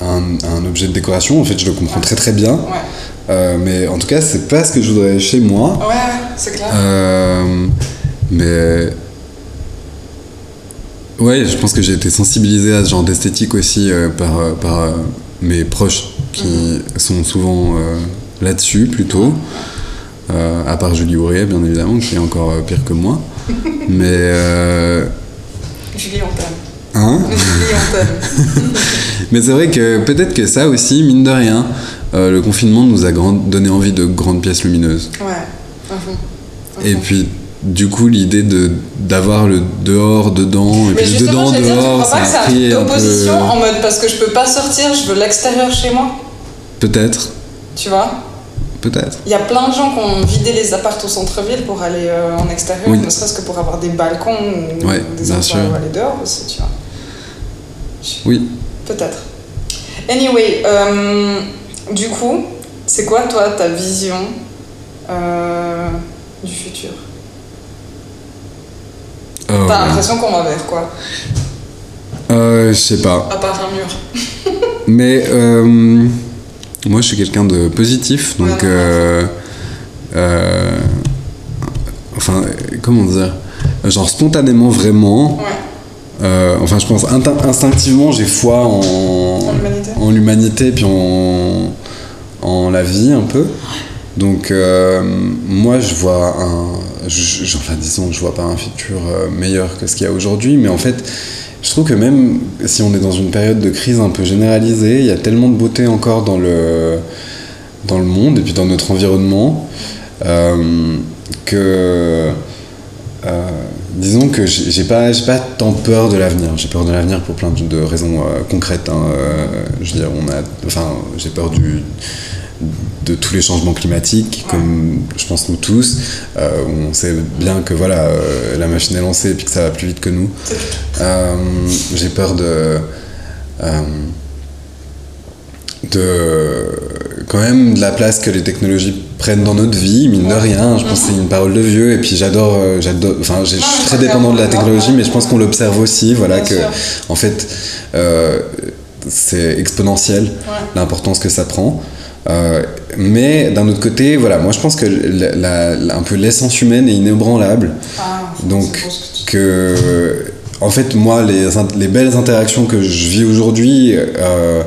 un, un objet de décoration en fait je le comprends très très bien Ouais. Mais en tout cas c'est pas ce que je voudrais chez moi Ouais, ouais, c'est clair. mais ouais, je pense que j'ai été sensibilisé à ce genre d'esthétique aussi euh, par, euh, par euh, mes proches qui sont souvent là-dessus plutôt. À part Julie Ourier, bien évidemment, qui est encore pire que moi. mais. Julie, on t'aime. hein mais c'est vrai que peut-être que ça aussi, mine de rien, euh, le confinement nous a grand- donné envie de grandes pièces lumineuses. Ouais. Mhm. Et puis, du coup, l'idée de d'avoir le dehors, dedans, et Mais puis dedans, j'allais dire, tu dehors, crois pas que ça c'est a pris un peu. en mode parce que je peux pas sortir, je veux l'extérieur chez moi, Peut-être, tu vois? Peut-être. Il y a plein de gens qui ont vidé les apparts au centre-ville pour aller euh, en extérieur, Oui. ne serait-ce que pour avoir des balcons ou Ouais, des bien sûr. où aller dehors aussi, tu vois. Oui. Peut-être. Anyway, euh, du coup, c'est quoi toi ta vision euh, du futur? T'as l'impression qu'on va vers quoi euh, je sais pas. À part un mur. Mais euh, moi, je suis quelqu'un de positif, donc. Euh, euh, enfin, comment dire Genre spontanément, vraiment. Ouais. euh, enfin, je pense instinctivement, j'ai foi en, En l'humanité. en l'humanité, puis en, en la vie un peu. Donc, euh, moi, je vois un. Je- enfin, disons, je vois pas un futur euh, meilleur que ce qu'il y a aujourd'hui, mais en fait, je trouve que même si on est dans une période de crise un peu généralisée, il y a tellement de beauté encore dans le, dans le monde et puis dans notre environnement euh, que. euh, disons que j'ai pas, pas tant peur de l'avenir. J'ai peur de l'avenir pour plein de, raisons concrètes. hein. Je veux dire, on a, enfin, j'ai peur du, de tous les changements climatiques, comme je pense nous tous. Euh, on sait bien que voilà, euh, la machine est lancée et puis que ça va plus vite que nous. Euh, j'ai peur de, euh, de quand même de la place que les technologies prennent dans notre vie, mine de rien. Je pense que c'est une parole de vieux et puis j'adore, j'adore, enfin, je suis très dépendant de la technologie, mais je pense qu'on l'observe aussi, voilà que en fait c'est exponentiel l'importance que ça prend. Euh, mais d'un autre côté, voilà, moi je pense que la- la- la- un peu l'essence humaine est inébranlable. Ah, Donc, que en fait moi les, les belles interactions que je vis aujourd'hui euh,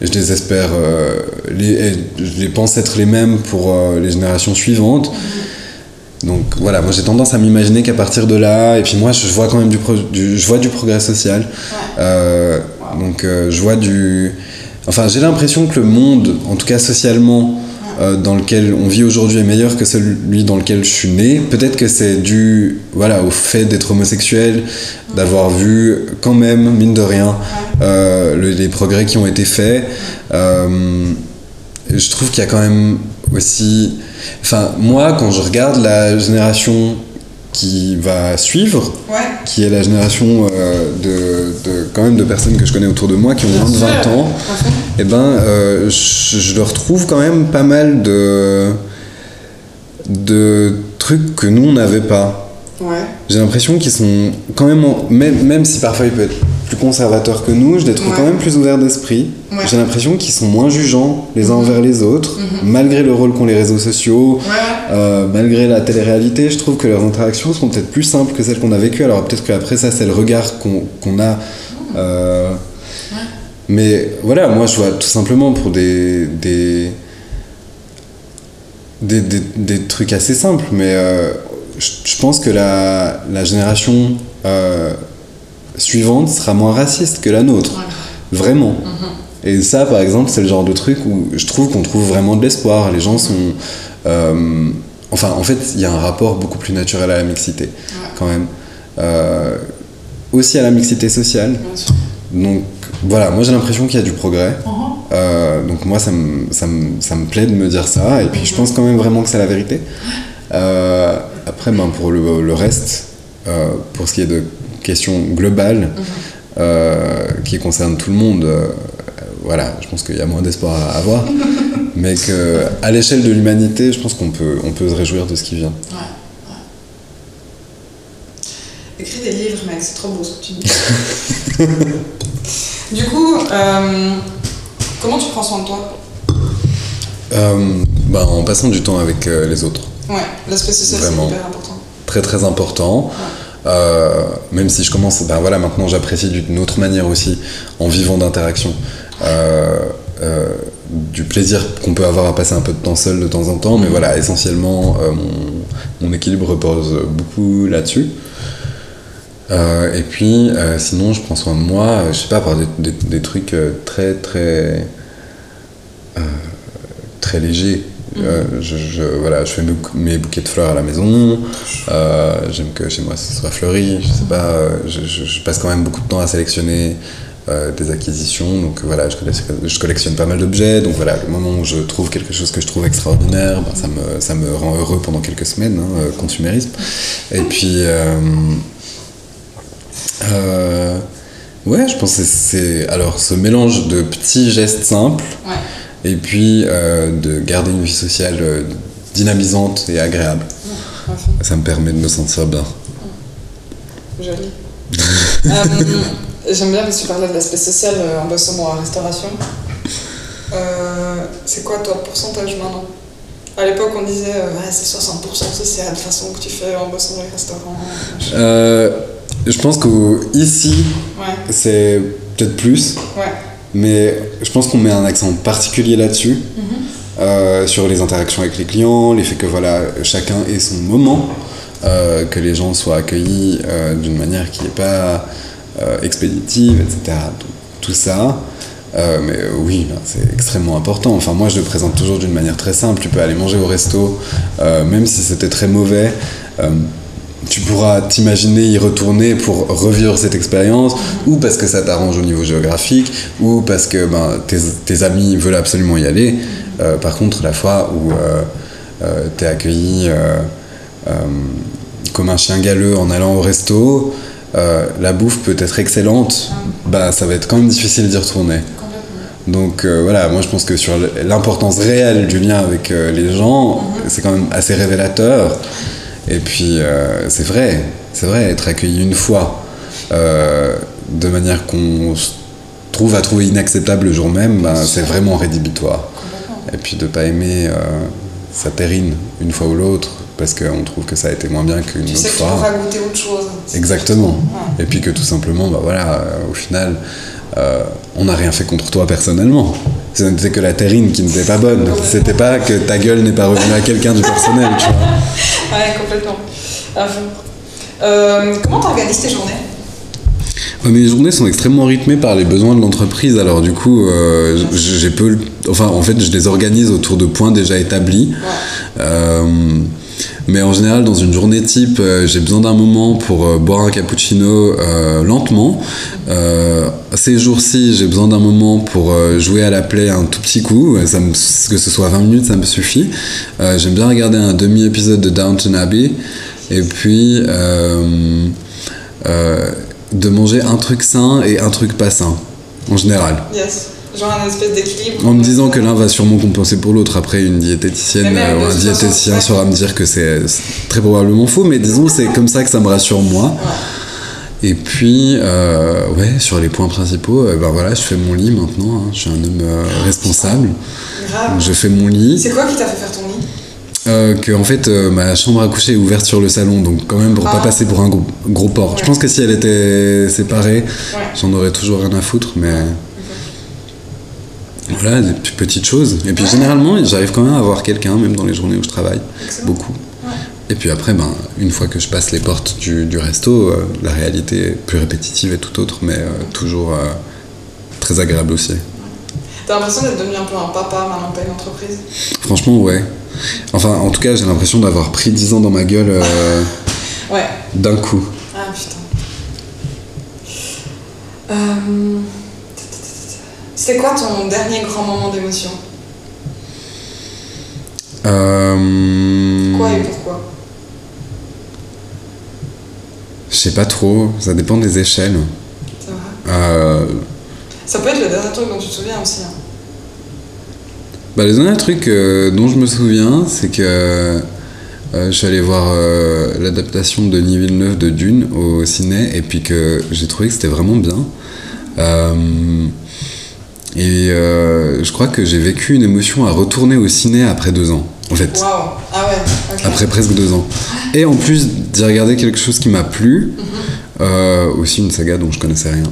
je les espère euh, les, je les pense être les mêmes pour les générations suivantes. Donc voilà moi j'ai tendance à m'imaginer qu'à partir de là et puis moi je vois quand même du, pro- du- je vois du progrès social. Donc je vois du enfin j'ai l'impression que le monde en tout cas socialement euh, dans lequel on vit aujourd'hui est meilleur que celui dans lequel je suis né. Peut-être que c'est dû voilà, au fait d'être homosexuel, d'avoir vu quand même, mine de rien, euh, le- les progrès qui ont été faits. Euh, je trouve qu'il y a quand même aussi... Enfin, moi, quand je regarde la génération qui va suivre, Ouais. qui est la génération euh, de, de- quand même de personnes que je connais autour de moi qui ont moins de 20 ans, et ben euh, je, je leur trouve quand même pas mal de de trucs que nous on n'avait pas. Ouais. J'ai l'impression qu'ils sont quand même, en- même, même si parfois ils peuvent être plus conservateurs que nous, je les trouve Ouais. quand même plus ouverts d'esprit. Ouais. J'ai l'impression qu'ils sont moins jugeants les uns envers les autres, Mhm. malgré le rôle qu'ont les réseaux sociaux, Ouais, euh, malgré la télé-réalité. Je trouve que leurs interactions sont peut-être plus simples que celles qu'on a vécues. Alors peut-être qu'après ça, c'est le regard qu'on a. euh, Mais voilà, moi je vois tout simplement pour des. des des, des- des trucs assez simples, mais euh, je, je pense que la, la génération suivante sera moins raciste que la nôtre. Vraiment. Et ça, par exemple, c'est le genre de truc où je trouve qu'on trouve vraiment de l'espoir. Les gens sont. euh, enfin, en fait, il y a un rapport beaucoup plus naturel à la mixité, quand même. Euh, aussi à la mixité sociale. Donc, voilà, moi j'ai l'impression qu'il y a du progrès. Mhm. Euh, donc moi ça me, ça, me, ça me plaît de me dire ça et puis je pense quand même vraiment que c'est la vérité. Euh, après ben, pour le, le reste, euh, pour ce qui est de questions globales euh, qui concernent tout le monde, euh, voilà, je pense qu'il y a moins d'espoir à avoir. mais que à l'échelle de l'humanité, je pense qu'on peut, on peut se réjouir de ce qui vient. Ouais, ouais. Écris des livres, mec, c'est trop beau ce que tu dis. du coup, euh, comment tu prends soin de toi? Euh, ben, en passant du temps avec euh, les autres. Ouais, l'aspect social, c'est hyper important. très très important. Euh, même si je commence, ben voilà, maintenant j'apprécie d'une autre manière aussi, en vivant d'interaction. Euh, euh, du plaisir qu'on peut avoir à passer un peu de temps seul de temps en temps, mais voilà, essentiellement, mon, mon équilibre repose beaucoup là-dessus. Et puis, sinon, je prends soin de moi, je sais pas, par des, des- des trucs très, très. très légers. Euh, je, voilà, je fais mes, bouquets de fleurs à la maison. Euh, J'aime que chez moi ce soit fleuri. Je sais pas, euh, je, passe quand même beaucoup de temps à sélectionner des acquisitions. Donc voilà, je collectionne, pas mal d'objets. Donc voilà, le moment où je trouve quelque chose que je trouve extraordinaire, ben, ça, me, ça me rend heureux pendant quelques semaines, hein, consumérisme. Et puis. ouais, je pense que c'est. Alors, ce mélange de petits gestes simples. Et puis euh, de garder une vie sociale euh, dynamisante et agréable. Ouais, Ça me permet de me sentir bien. Joli. Euh, J'aime bien parce que tu parlais de l'aspect social en bossant dans la restauration. Euh, c'est quoi toi le pourcentage maintenant? À l'époque on disait euh, c'est 60% social de façon que tu fais en bossant dans les restaurants. Euh, je pense qu'ici, Ouais, c'est peut-être plus, ouais. Mais je pense qu'on met un accent particulier là-dessus, euh, sur les interactions avec les clients, les faits que voilà, chacun ait son moment, euh, que les gens soient accueillis euh, d'une manière qui n'est pas expéditive, etc. Tout, tout ça. Mais oui, ben, c'est extrêmement important. Enfin, moi, je le présente toujours d'une manière très simple. Tu peux aller manger au resto, même si c'était très mauvais. Euh, tu pourras t'imaginer y retourner pour revivre cette expérience, ou parce que ça t'arrange au niveau géographique, ou parce que ben, tes, tes amis veulent absolument y aller. Euh, par contre, la fois où euh, tu es accueilli euh, euh, comme un chien galeux en allant au resto, euh, la bouffe peut être excellente, bah, ça va être quand même difficile d'y retourner. Donc euh, voilà, moi je pense que sur l'importance réelle du lien avec euh, les gens, c'est quand même assez révélateur. Et puis euh, c'est vrai, c'est vrai, être accueilli une fois euh, de manière qu'on se trouve à trouver inacceptable le jour même, bah, c'est vraiment rédhibitoire. Et puis de pas aimer euh, sa terrine une fois ou l'autre, parce qu'on trouve que ça a été moins bien qu'une Tu autre sais que tu fois. pourras goûter autre chose. Exactement. Et puis que tout simplement, bah voilà, euh, au final, on n'a rien fait contre toi personnellement. Ce n'était que la terrine qui n'était pas bonne. C'était pas que ta gueule n'est pas revenue à quelqu'un du personnel, tu vois. Ouais, complètement. Fond. Euh, comment t'organises tes journées? Ouais, mes journées sont extrêmement rythmées par les besoins de l'entreprise, alors du coup, euh, j'ai peu, enfin, en fait, je les organise autour de points déjà établis. Euh, mais en général, dans une journée type, euh, j'ai besoin d'un moment pour euh, boire un cappuccino euh, lentement. Ces jours-ci, j'ai besoin d'un moment pour jouer à la play un tout petit coup. Que ce soit 20 minutes, ça me suffit. J'aime bien regarder un demi-épisode de Downton Abbey. Et puis, de manger un truc sain et un truc pas sain, en général. Genre un espèce d'équilibre. En me disant que l'un va sûrement compenser pour l'autre. Après, une diététicienne Mais même, euh, ou un diététicien saura me dire que c'est très probablement faux, mais disons, c'est comme ça que ça me rassure moi. Et puis, euh, ouais, sur les points principaux, euh, ben voilà, je fais mon lit maintenant. hein. Je suis un homme euh, responsable. Grave. Donc, je fais mon lit. C'est quoi qui t'a fait faire ton lit? Euh, que en fait euh, ma chambre à coucher est ouverte sur le salon donc quand même pour pas Ah. passer pour un gros, gros porc. Je Ouais. pense que si elle était séparée, Ouais. j'en aurais toujours rien à foutre mais voilà des petites choses. Et puis Ouais. généralement j'arrive quand même à voir quelqu'un même dans les journées où je travaille Excellent. beaucoup. Ouais. Et puis après ben une fois que je passe les portes du, du resto, euh, la réalité est plus répétitive et tout autre mais euh, toujours euh, très agréable aussi. T'as l'impression d'être devenu un peu un papa maintenant que t'as une entreprise? Franchement ouais. Enfin en tout cas j'ai l'impression d'avoir pris 10 ans dans ma gueule Ouais. d'un coup. Ah putain. Euh, C'était quoi ton dernier grand moment d'émotion Euh, Quoi et pourquoi Je sais pas trop, ça dépend des échelles. C'est vrai. Euh, Ça peut être le dernier truc dont tu te souviens aussi. hein. bah, le dernier truc euh, dont je me souviens, c'est que euh, je suis allé voir euh, l'adaptation de Denis Villeneuve de Dune au ciné et puis que j'ai trouvé que c'était vraiment bien. Et euh, je crois que j'ai vécu une émotion à retourner au ciné après deux ans, en fait. Waouh. Ah ouais. Après presque deux ans. Et en plus d'y regarder quelque chose qui m'a plu, euh, aussi une saga dont je connaissais rien,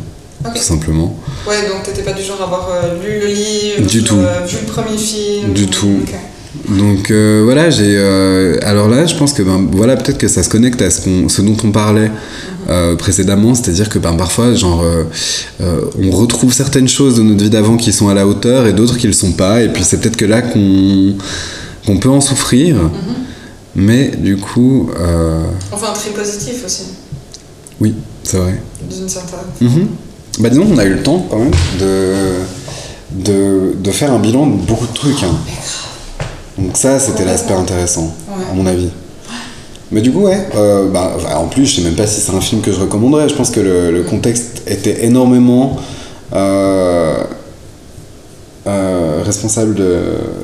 tout simplement. Ouais, donc t'étais pas du genre à avoir euh, lu le livre, Du tout. euh, vu le premier film. Du tout. Donc euh, voilà, j'ai. euh, alors là, je pense que ben, voilà, peut-être que ça se connecte à ce, qu'on- ce dont on parlait euh, précédemment, c'est-à-dire que ben, parfois, genre, euh, euh, on retrouve certaines choses de notre vie d'avant qui sont à la hauteur et d'autres qui le sont pas, et puis c'est peut-être que là qu'on qu'on peut en souffrir, mais du coup, euh, Enfin, un tri positif aussi, oui, c'est vrai. d'une certaine. Mhm. Bah disons qu'on a eu le temps quand même de, de, de faire un bilan de beaucoup de trucs. hein. Donc ça, c'était l'aspect intéressant, à mon avis. Mais du coup, ouais, euh, bah, enfin, en plus, je sais même pas si c'est un film que je recommanderais. Je pense que le, le contexte était énormément euh, euh, responsable de,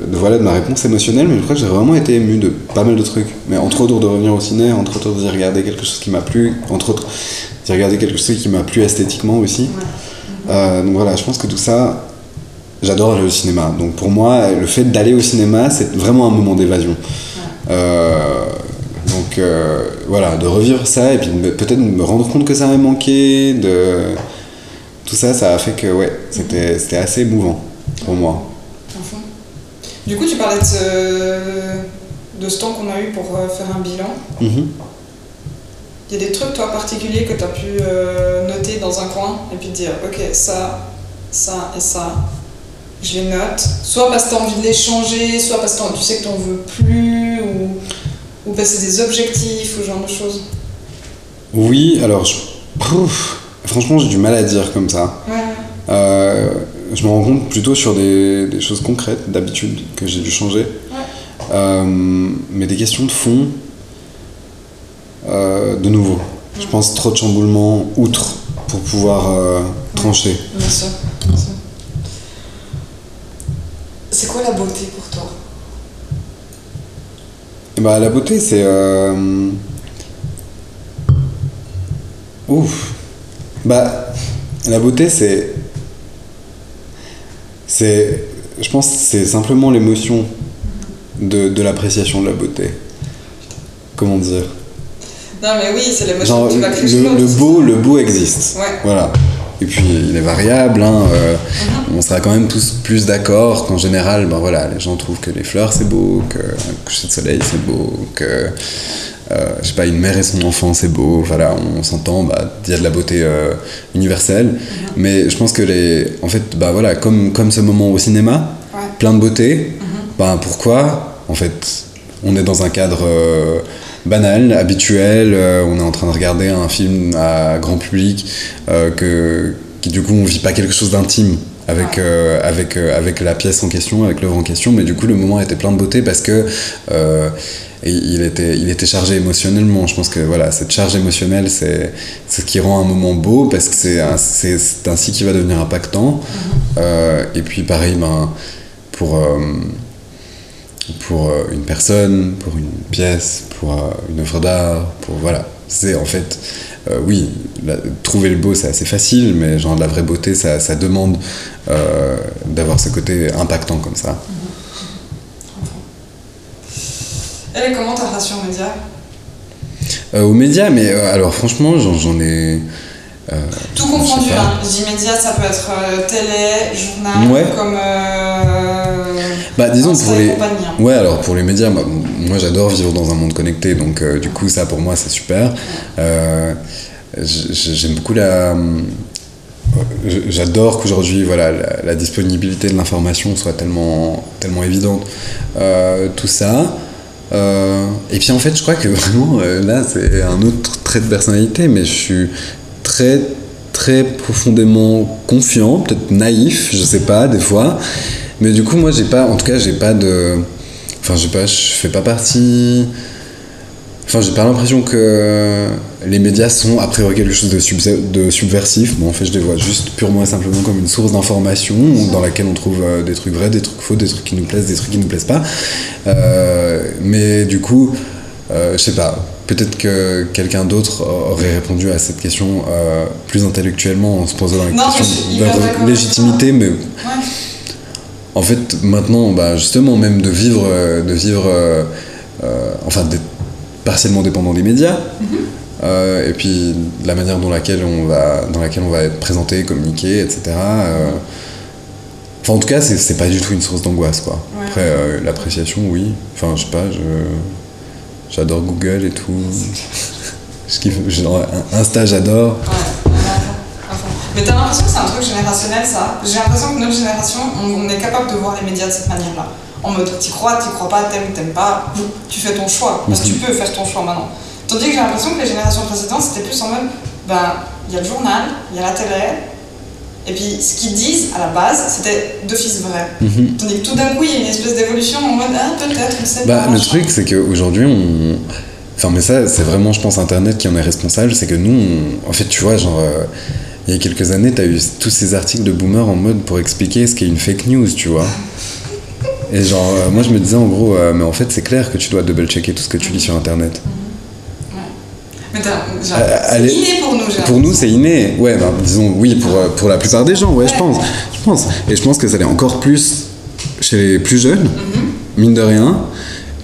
de, voilà, de ma réponse émotionnelle, mais je crois que j'ai vraiment été ému de pas mal de trucs. Mais entre autres, de revenir au ciné, entre autres, d'y regarder quelque chose qui m'a plu, entre autres, d'y regarder quelque chose qui m'a plu esthétiquement aussi. Donc voilà, je pense que tout ça, j'adore aller au cinéma. Donc pour moi, le fait d'aller au cinéma, c'est vraiment un moment d'évasion. Euh, donc euh, voilà, de revivre ça et puis peut-être de me rendre compte que ça m'a manqué, de tout ça, ça a fait que ouais, c'était c'était assez émouvant pour moi. Fond. Du coup, tu parlais de ce, de ce temps qu'on a eu pour euh, faire un bilan. Mhm. Il y a des trucs, toi, particuliers que tu as pu euh, noter dans un coin et puis te dire, ok, ça, ça et ça, je les note. Soit parce que tu as envie de les changer, soit parce que tu sais que tu n'en veux plus, ou, ou parce que c'est des objectifs, ou ce genre de choses. Oui, alors je- Pouf, franchement, j'ai du mal à dire comme ça. Ouais, Euh, je me rends compte plutôt sur des, des choses concrètes d'habitude que j'ai dû changer. Euh, mais des questions de fond, euh, de nouveau. Je pense trop de chamboulements outre pour pouvoir trancher. bien sûr. bien sûr. C'est quoi la beauté pour toi? Bah, la beauté, c'est. euh, Ouf. Bah, la beauté, c'est. C'est. Je pense que c'est simplement l'émotion de, de l'appréciation de la beauté. Comment dire? Non, mais oui, c'est l'émotion Genre, que tu vas créer chez le, le beau, le beau existe. Ouais. Voilà. Et puis, il est variable. hein, euh, Mhm. On sera quand même tous plus d'accord qu'en général, ben voilà, les gens trouvent que les fleurs c'est beau, que un coucher de soleil c'est beau, que euh, je sais pas, une mère et son enfant c'est beau. Voilà, on s'entend. Bah, il y a de la beauté euh, universelle. Mhm. Mais je pense que les, en fait, bah voilà, comme comme ce moment au cinéma, Ouais. plein de beauté. Ben pourquoi En fait, on est dans un cadre euh, banal, habituel. euh, on est en train de regarder un film à grand public euh, que qui du coup on vit pas quelque chose d'intime avec euh, avec euh, avec la pièce en question, avec l'œuvre en question. Mais du coup le moment était plein de beauté parce que euh, il était il était chargé émotionnellement. Je pense que voilà cette charge émotionnelle c'est ce qui rend un moment beau parce que c'est un- c'est c'est ainsi qu'il va devenir impactant. Euh, et puis pareil ben pour, pour euh, une personne, pour une pièce, pour euh, une œuvre d'art, pour voilà. C'est en fait euh, oui, la- trouver le beau c'est assez facile, mais genre la vraie beauté ça, ça demande euh, d'avoir ce côté impactant comme ça. Elle est comment ta relation aux médias? Euh, aux médias, mais alors franchement, j'en, j'en ai. Euh, Tout confondu, hein. Je dis médias, ça peut être euh, télé, journal, Ouais. comme. Euh... Bah, disons pour les. hein. Ouais, alors pour les médias, moi, moi, j'adore vivre dans un monde connecté, donc du coup, ça pour moi c'est super. J'aime beaucoup la. J'adore qu'aujourd'hui, voilà, la, la disponibilité de l'information soit tellement, tellement évidente. Euh, tout ça. Euh, et puis en fait, je crois que vraiment, là, c'est un autre trait de personnalité, mais je suis très, très profondément confiant, peut-être naïf, je sais pas, des fois. Mais du coup, moi, j'ai pas, en tout cas, j'ai pas de. Enfin, j'ai pas, je fais pas partie. Enfin, j'ai pas l'impression que les médias sont a priori quelque chose de, subse- de subversif. Bon, en fait, je les vois juste purement et simplement comme une source d'information dans laquelle on trouve euh, des trucs vrais, des trucs faux, des trucs qui nous plaisent, des trucs qui nous plaisent pas. Euh, mais du coup, euh, je sais pas. Peut-être que quelqu'un d'autre aurait répondu à cette question euh, plus intellectuellement en se posant la question de leur légitimité, mais Ouais. en fait, maintenant, bah, justement, même de vivre, euh, de vivre euh, enfin, d'être partiellement dépendant des médias, euh, et puis la manière dont laquelle on va, dans laquelle on va être présenté, communiqué, etc. Enfin, en tout cas, c'est pas du tout une source d'angoisse, quoi. Ouais. Après, l'appréciation, oui. Enfin, je sais pas, je j'adore Google et tout. Je kiffe, genre, Insta, j'adore. Ouais. Mais t'as l'impression que c'est un truc générationnel ça? J'ai l'impression que notre génération, on, on est capable de voir les médias de cette manière-là. En mode, t'y crois, t'y crois pas, t'aimes, t'aimes pas, tu fais ton choix. Parce que tu peux faire ton choix maintenant. Tandis que j'ai l'impression que les générations précédentes, c'était plus en mode, ben, il y a le journal, il y a la télé, et puis ce qu'ils disent à la base, c'était d'office vrai. Mhm. Tandis que tout d'un coup, il y a une espèce d'évolution en mode, ah, peut-être, on sait Bah, pas. le truc, c'est qu'aujourd'hui, on. Enfin, mais ça, c'est vraiment, je pense, Internet qui en est responsable. C'est que nous, on- en fait, tu vois, genre, euh, il y a quelques années, t'as eu tous ces articles de boomers en mode pour expliquer ce qu'est une fake news, tu vois. Et genre, euh, moi, je me disais en gros, euh, mais en fait, c'est clair que tu dois double-checker tout ce que tu lis sur Internet. Euh, inné pour nous, Pour nous, c'est inné. Ouais, bah, disons, oui, pour, euh, pour la plupart des gens, ouais, je pense. Je pense. Et je pense que ça l'est encore plus chez les plus jeunes, Mhm. mine de rien,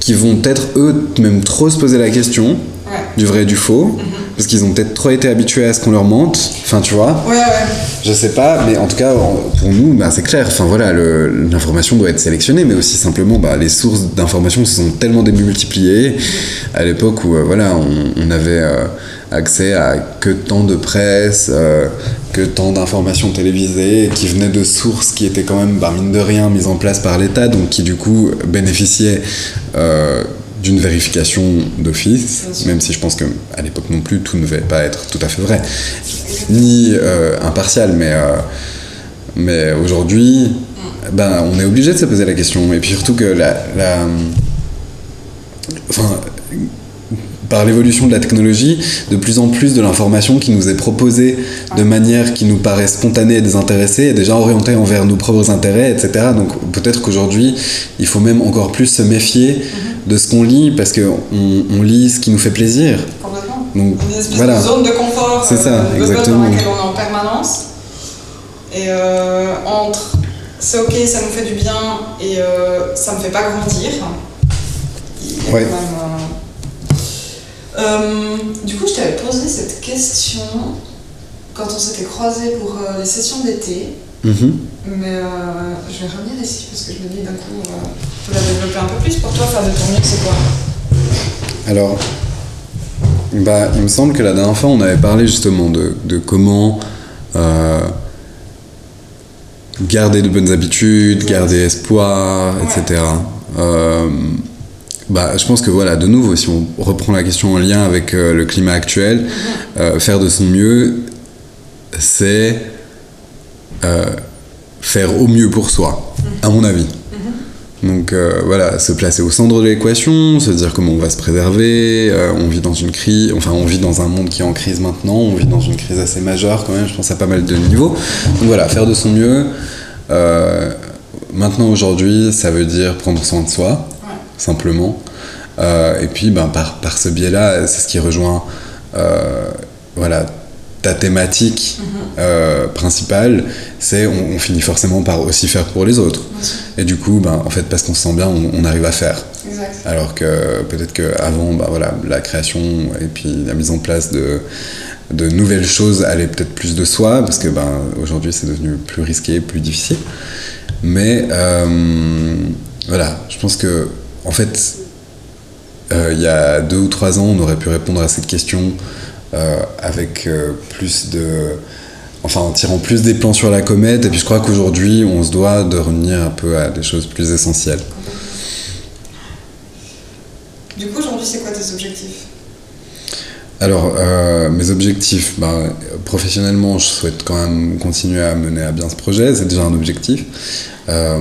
qui vont peut-être, eux, même trop se poser la question Ouais. du vrai et du faux, parce qu'ils ont peut-être trop été habitués à ce qu'on leur mente. Enfin, tu vois, Ouais, ouais. je sais pas, mais en tout cas, pour nous, bah, c'est clair. Enfin, voilà, l'information doit être sélectionnée, mais aussi simplement, bah, les sources d'information se sont tellement démultipliées à l'époque où, euh, voilà, on, on avait euh, accès à que tant de presse, euh, que tant d'informations télévisées qui venaient de sources qui étaient quand même, bah, mine de rien, mises en place par l'État, donc qui du coup bénéficiaient euh, d'une vérification d'office, même si je pense que à l'époque non plus tout ne devait pas être tout à fait vrai, ni euh, impartial, mais euh, mais aujourd'hui, ben on est obligé de se poser la question, et puis surtout que la, la enfin par l'évolution de la technologie, de plus en plus de l'information qui nous est proposée de manière qui nous paraît spontanée et désintéressée est déjà orientée envers nos propres intérêts, etc. Donc peut-être qu'aujourd'hui, il faut même encore plus se méfier de ce qu'on lit parce qu'on on lit ce qui nous fait plaisir. Complètement. Donc Une espèce voilà. de zone de confort C'est ça, euh, de exactement. dans laquelle on est en permanence. Et euh, entre c'est ok, ça nous fait du bien et euh, ça me fait pas grandir. Il y a Ouais. quand même, euh, du coup, je t'avais posé cette question quand on s'était croisés pour les sessions d'été. Mhm. Mais euh, je vais revenir ici parce que je me dis d'un coup, euh, tu peux la développer un peu plus. Pour toi, faire de ton mieux, c'est quoi? Alors, bah, il me semble que la dernière fois, on avait parlé justement de, de comment euh, garder de bonnes habitudes, garder espoir, etc. Euh, bah, je pense que voilà, de nouveau, si on reprend la question en lien avec euh, le climat actuel, euh, faire de son mieux, c'est euh, faire au mieux pour soi, à mon avis. Donc euh, voilà, se placer au centre de l'équation, se dire comment on va se préserver. euh, on vit dans une crise, enfin on vit dans un monde qui est en crise maintenant, on vit dans une crise assez majeure quand même, je pense à pas mal de niveaux. Donc voilà, faire de son mieux. Maintenant aujourd'hui, ça veut dire prendre soin de soi, simplement. Et puis ben, par, par ce biais-là, c'est ce qui rejoint voilà, ta thématique euh, principale, c'est on, on finit forcément par aussi faire pour les autres. Et du coup, ben, en fait, parce qu'on se sent bien, on, on arrive à faire. Exact. Alors que peut-être qu'avant, bah voilà, la création et puis la mise en place de, de nouvelles choses allait peut-être plus de soi, parce que ben, aujourd'hui c'est devenu plus risqué, plus difficile. Mais euh, voilà, je pense que en fait, euh, il y a deux ou trois ans, on aurait pu répondre à cette question avec euh, plus de. Enfin, en tirant plus des plans sur la comète, et puis je crois qu'aujourd'hui, on se doit de revenir un peu à des choses plus essentielles. Du coup, aujourd'hui, c'est quoi tes objectifs? Alors, euh, mes objectifs, ben, professionnellement, je souhaite quand même continuer à mener à bien ce projet, c'est déjà un objectif. Euh,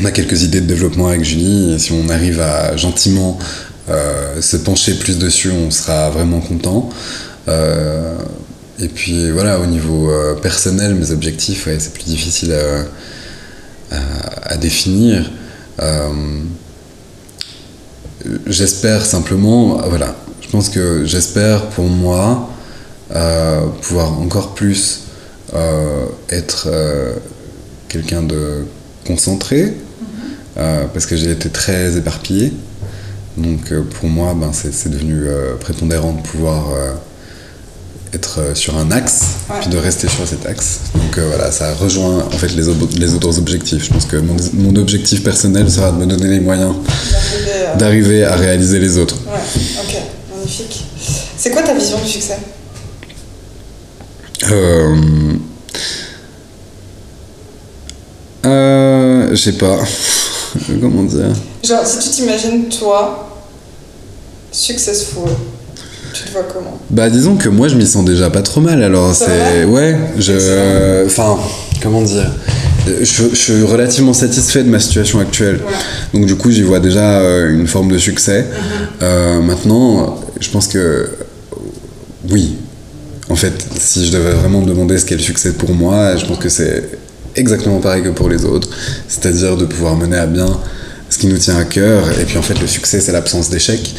on a quelques idées de développement avec Julie, et si on arrive à gentiment euh, se pencher plus dessus, on sera vraiment content. Euh, et puis voilà, au niveau euh, personnel, mes objectifs, ouais, c'est plus difficile à, à- à définir. J'espère simplement, voilà, je pense que j'espère pour moi pouvoir encore plus être quelqu'un de concentré, euh, parce que j'ai été très éparpillé. Donc euh, pour moi, ben, c'est devenu euh, prépondérant de pouvoir euh, être sur un axe, Ouais. puis de rester sur cet axe. Donc euh, voilà, ça rejoint en fait les, les autres objectifs. Je pense que mon, mon objectif personnel sera de me donner les moyens D'arriver à- d'arriver à réaliser les autres. Ouais, ok, magnifique. C'est quoi ta vision du succès? Euh... Euh... Je sais pas. Comment dire Genre, si tu t'imagines, toi, successful, tu te vois comment? Bah disons que moi je m'y sens déjà pas trop mal alors C'est Ouais, je... Enfin, comment dire? Je, je suis relativement satisfait de ma situation actuelle. Ouais. Donc du coup j'y vois déjà euh, une forme de succès. Euh, maintenant, je pense que... Oui. En fait, si je devais vraiment me demander ce qu'est le succès pour moi, je pense que c'est exactement pareil que pour les autres. C'est-à-dire de pouvoir mener à bien ce qui nous tient à cœur. Et puis en fait, le succès, c'est l'absence d'échecs,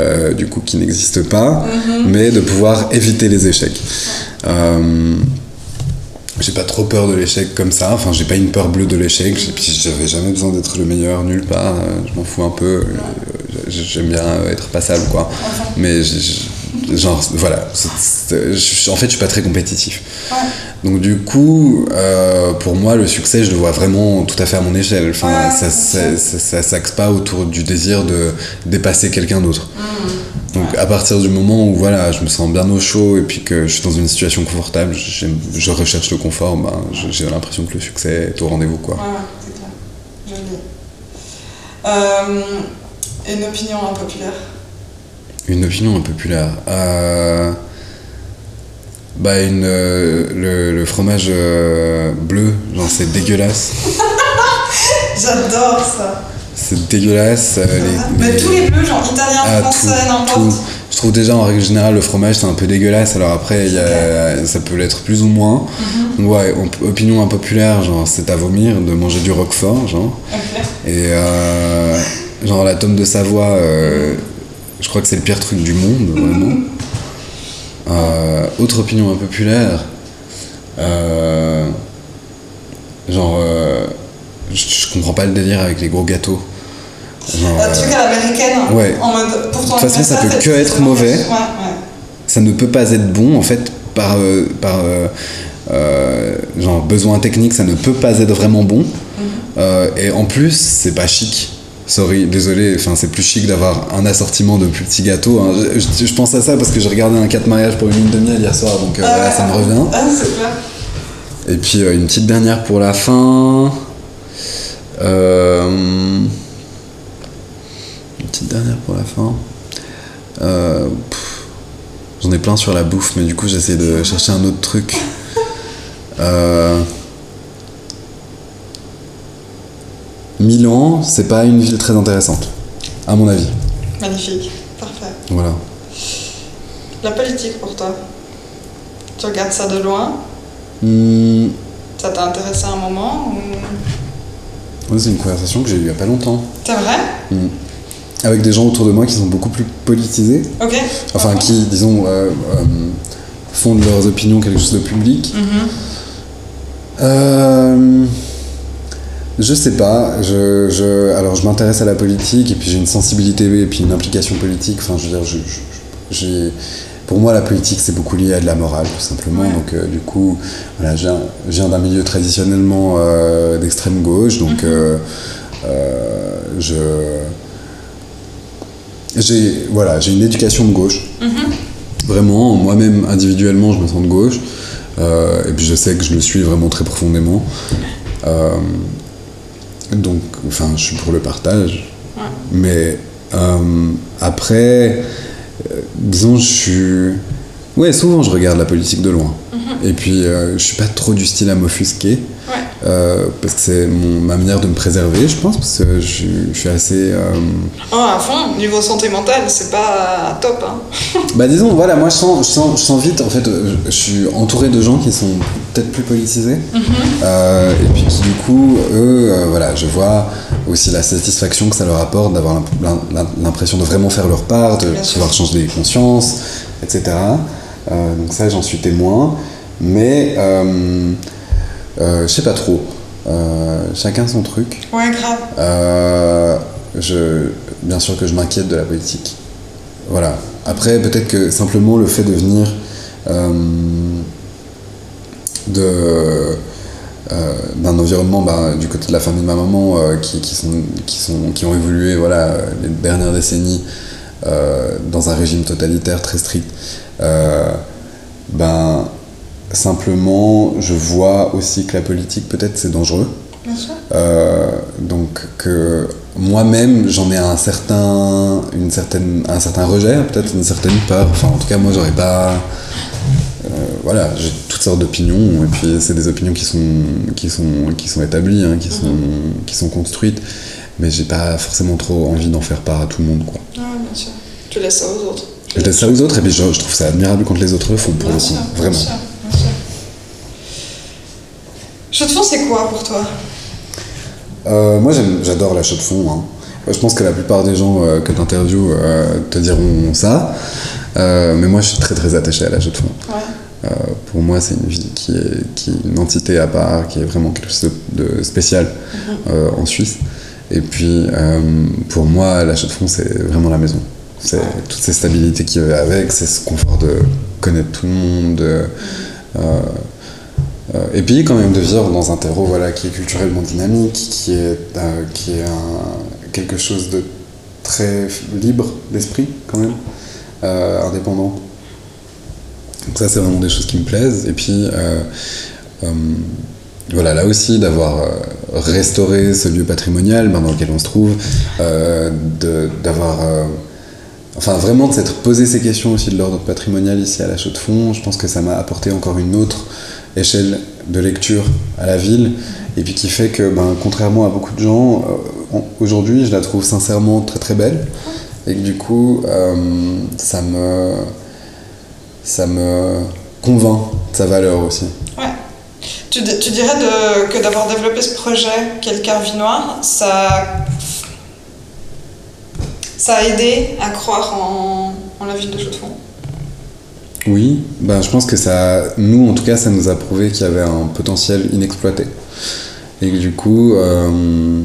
euh, du coup, qui n'existe pas, mais de pouvoir éviter les échecs. Euh, j'ai pas trop peur de l'échec comme ça, enfin j'ai pas une peur bleue de l'échec, J'ai- puis j'avais jamais besoin d'être le meilleur nulle part, euh, je m'en fous un peu, euh, j'ai- j'aime bien être passable quoi. Mais genre voilà, en fait je suis pas très compétitif. Donc du coup, euh, pour moi le succès je le vois vraiment tout à fait à mon échelle, enfin Ouais, ça, ça, ça, ça s'axe pas autour du désir de dépasser quelqu'un d'autre. Donc à partir du moment où voilà, je me sens bien au chaud et puis que je suis dans une situation confortable, je recherche le confort, ben, j'ai l'impression que le succès est au rendez-vous. Quoi. C'est clair. Joli. Euh, une opinion impopulaire. Une opinion impopulaire. Euh, bah une, euh, le, le fromage euh, bleu, genre c'est dégueulasse. J'adore ça. C'est dégueulasse. les- Mais les- tous les bleus, genre italien, Ah, français, n'importe. Je trouve déjà en règle générale le fromage c'est un peu dégueulasse. Alors après y a- ça peut l'être plus ou moins. Mhm. Ouais, op- opinion impopulaire, genre c'est à vomir de manger du roquefort, genre. Et euh, genre la tome de Savoie, je crois que c'est le pire truc du monde, vraiment. Euh, autre opinion impopulaire, euh, genre, euh, je, je comprends pas le délire avec les gros gâteaux. Genre, Un truc à l'américaine. ouais. En mode, pour De toute façon, ça peut que être mauvais. Ouais, ouais. ça ne peut pas être bon en fait par, par genre besoin technique ça ne peut pas être vraiment bon Euh, et en plus c'est pas chic sorry désolé enfin c'est plus chic d'avoir un assortiment de plus petits gâteaux hein. je, je- je pense à ça parce que j'ai regardé un 4 mariage pour une lune de miel hier soir donc euh, Ah, voilà ça me revient Ah, c'est clair. et puis euh, une petite dernière pour la fin Euh, une petite dernière pour la fin Euh, J'en ai plein sur la bouffe, mais du coup j'essaie de chercher un autre truc. Euh, Milan, c'est pas une ville très intéressante, à mon avis. Magnifique. Parfait. Voilà. La politique pour toi Tu regardes ça de loin? Hmm, Ça t'a intéressé à un moment ou... ouais, c'est une conversation que j'ai eue il y a pas longtemps. C'est vrai? Hmm. avec des gens autour de moi qui sont beaucoup plus politisés. Ok. Enfin, qui, disons, euh, euh, font de leurs opinions quelque chose de public. Mhm. Euh, je sais pas. Je, je- alors, je m'intéresse à la politique et puis j'ai une sensibilité et puis une implication politique. Enfin, je veux dire, je- j'ai. Pour moi, la politique, c'est beaucoup lié à de la morale, tout simplement. Ouais. Donc, euh, du coup, voilà, je viens, d'un milieu traditionnellement euh, d'extrême gauche, donc euh, euh, je. J'ai voilà, j'ai une éducation de gauche. Vraiment, moi-même, individuellement, je me sens de gauche. Et puis je sais que je le suis vraiment très profondément. Donc, enfin, je suis pour le partage. Ouais. Mais euh, après, euh, disons, je suis. Ouais, souvent je regarde la politique de loin. Et puis, euh, je suis pas trop du style à m'offusquer. Ouais. euh, parce que c'est ma manière de me préserver, je pense, parce que je, suis- je suis assez. euh, Oh, à fond, niveau santé mentale, c'est pas top. Hein. Bah disons, voilà, moi je sens, je sens, je sens vite, en fait, euh, je, suis entouré de gens qui sont peut-être plus politisés, Euh, et puis qui du coup, eux, voilà, je vois aussi la satisfaction que ça leur apporte d'avoir l'imp- l'im- l'impression de vraiment faire leur part, de Bien sûr. pouvoir changer des consciences, etc. Donc ça, j'en suis témoin, mais je sais pas trop. Euh, chacun son truc. Ouais, grave. Euh, je, bien sûr que je m'inquiète de la politique. Voilà. Après, peut-être que simplement le fait de venir euh, de, euh, d'un environnement bah, du côté de la famille de ma maman euh, qui, qui, sont, qui, sont, qui ont évolué voilà, les dernières décennies euh, dans un régime totalitaire très strict, euh, ben, simplement je vois aussi que la politique peut-être c'est dangereux. Bien sûr. Euh, donc que moi-même j'en ai un certain, une certaine, un certain rejet, peut-être une certaine peur. Enfin en tout cas moi j'aurais pas... euh, voilà, j'ai toutes sortes d'opinions et puis c'est des opinions qui sont, qui sont, qui sont établies, hein, qui, sont, qui sont construites, mais j'ai pas forcément trop envie d'en faire part à tout le monde. Quoi. Ouais, bien sûr. Tu laisses ça aux autres. Je laisse ça aux autres et puis je, je trouve ça admirable quand les autres le font pour Bien le coup, sûr, vraiment. Bien sûr. Chaux de fond, c'est quoi pour toi? Euh, moi, j'adore la chaux de fond. hein. Euh, Je pense que la plupart des gens euh, que tu interviews te diront ça. Mais moi, je suis très très attaché à la chaux de fond. Ouais. Pour moi, c'est une ville qui est, qui est une entité à part, qui est vraiment quelque chose de, spécial euh, en Suisse. Et puis, pour moi, la chaux de fond, c'est vraiment la maison. C'est toutes ces stabilités qui va avec, c'est ce confort de connaître tout le monde. de, et puis quand même de vivre dans un terreau voilà, qui est culturellement dynamique, qui est, euh, qui est quelque chose de très libre d'esprit quand même, euh, indépendant. Donc ça c'est vraiment des choses qui me plaisent. Et puis euh, euh, voilà, là aussi d'avoir euh, restauré ce lieu patrimonial ben, dans lequel on se trouve, euh, d'avoir... euh, Enfin, vraiment de s'être posé ces questions aussi de l'ordre patrimonial ici à la Chaux de Fonds, je pense que ça m'a apporté encore une autre échelle de lecture à la ville, et puis qui fait que, ben, contrairement à beaucoup de gens, euh, aujourd'hui, je la trouve sincèrement très très belle, et que du coup, euh, ça me ça me convainc de sa valeur aussi. Ouais. Tu, tu dirais que d'avoir développé ce projet, qui est le Carvinoir, ça, ça a aidé à croire en, en la ville de Chaux-de-Fonds? Oui, ben, je pense que ça, nous en tout cas, ça nous a prouvé qu'il y avait un potentiel inexploité. Et que du coup, euh,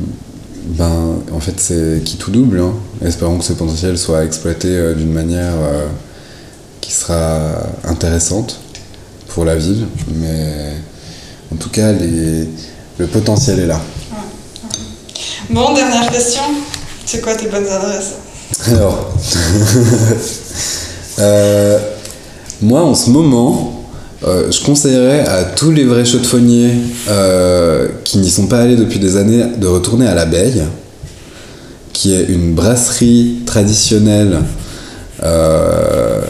ben, en fait, c'est qui tout double. hein. Espérons que ce potentiel soit exploité euh, d'une manière euh, qui sera intéressante pour la ville. Mais en tout cas, les, le potentiel est là. Bon, dernière question. C'est quoi tes bonnes adresses? Alors, moi en ce moment, euh, je conseillerais à tous les vrais chaudefonniers euh, qui n'y sont pas allés depuis des années de retourner à l'abeille, qui est une brasserie traditionnelle euh,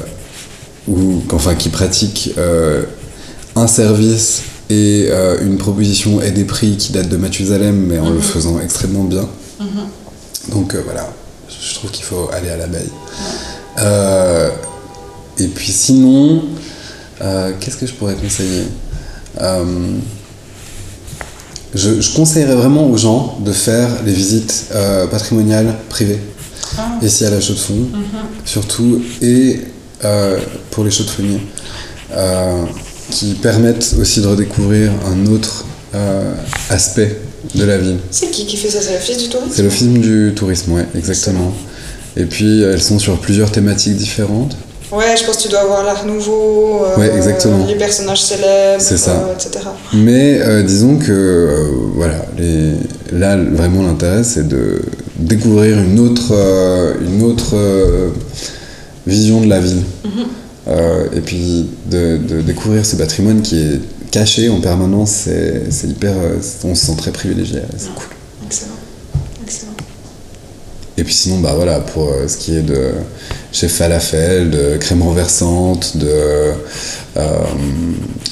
ou, enfin, qui pratique euh, un service et une proposition et des prix qui datent de Mathusalem, mais en le faisant extrêmement bien. Donc euh, voilà, je trouve qu'il faut aller à l'abeille. Et puis sinon, euh, qu'est-ce que je pourrais conseiller Euh, je, je conseillerais vraiment aux gens de faire les visites euh, patrimoniales privées. Ah. ici à la chaux de Mhm. surtout, et pour les chaux de qui permettent aussi de redécouvrir un autre aspect de la ville. C'est qui qui fait ça? C'est l'office du tourisme? C'est l'office du tourisme, ouais, exactement. Et puis elles sont sur plusieurs thématiques différentes. Ouais, je pense que tu dois avoir l'art nouveau, euh, Ouais, exactement. les personnages célèbres, C'est ça. euh, etc. Mais euh, disons que euh, voilà, les... là vraiment l'intérêt c'est de découvrir une autre, euh, une autre euh, vision de la ville. Mhm. Euh, et puis de, de découvrir ce patrimoine qui est caché en permanence, c'est c'est hyper. euh, on se sent très privilégié, c'est Ouais. cool. Excellent. Excellent. Et puis sinon, bah voilà, pour euh, ce qui est de chez Falafel, de crème renversante, de, euh,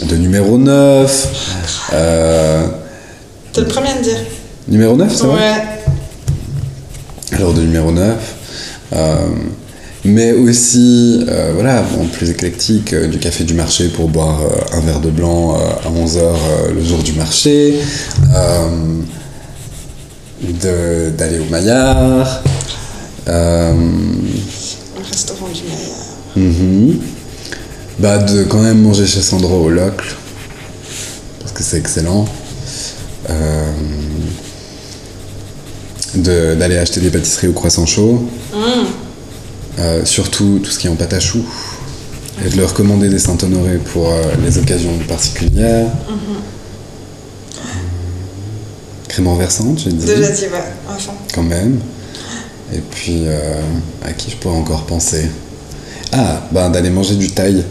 de numéro 9. euh, T'es le premier à me dire. numéro 9, c'est vrai Ouais. Alors de numéro 9. euh, mais aussi, voilà, en plus éclectique, du café du marché pour boire un verre de blanc à 11h le jour du marché. d'aller au Maillard. Restaurant du Maillard. Mhm. Bah, de quand même manger chez Sandro au Locle, parce que c'est excellent. Euh, de- D'aller acheter des pâtisseries au croissant chaud. Euh, surtout tout ce qui est en pâte à choux, et de leur commander des Saint-Honoré pour euh, les occasions particulières. Crème renversante, j'ai dit, Déjà dit, ouais, enfin. quand même. Et puis, euh, à qui je pourrais encore penser? Ah, bah, d'aller manger du thaï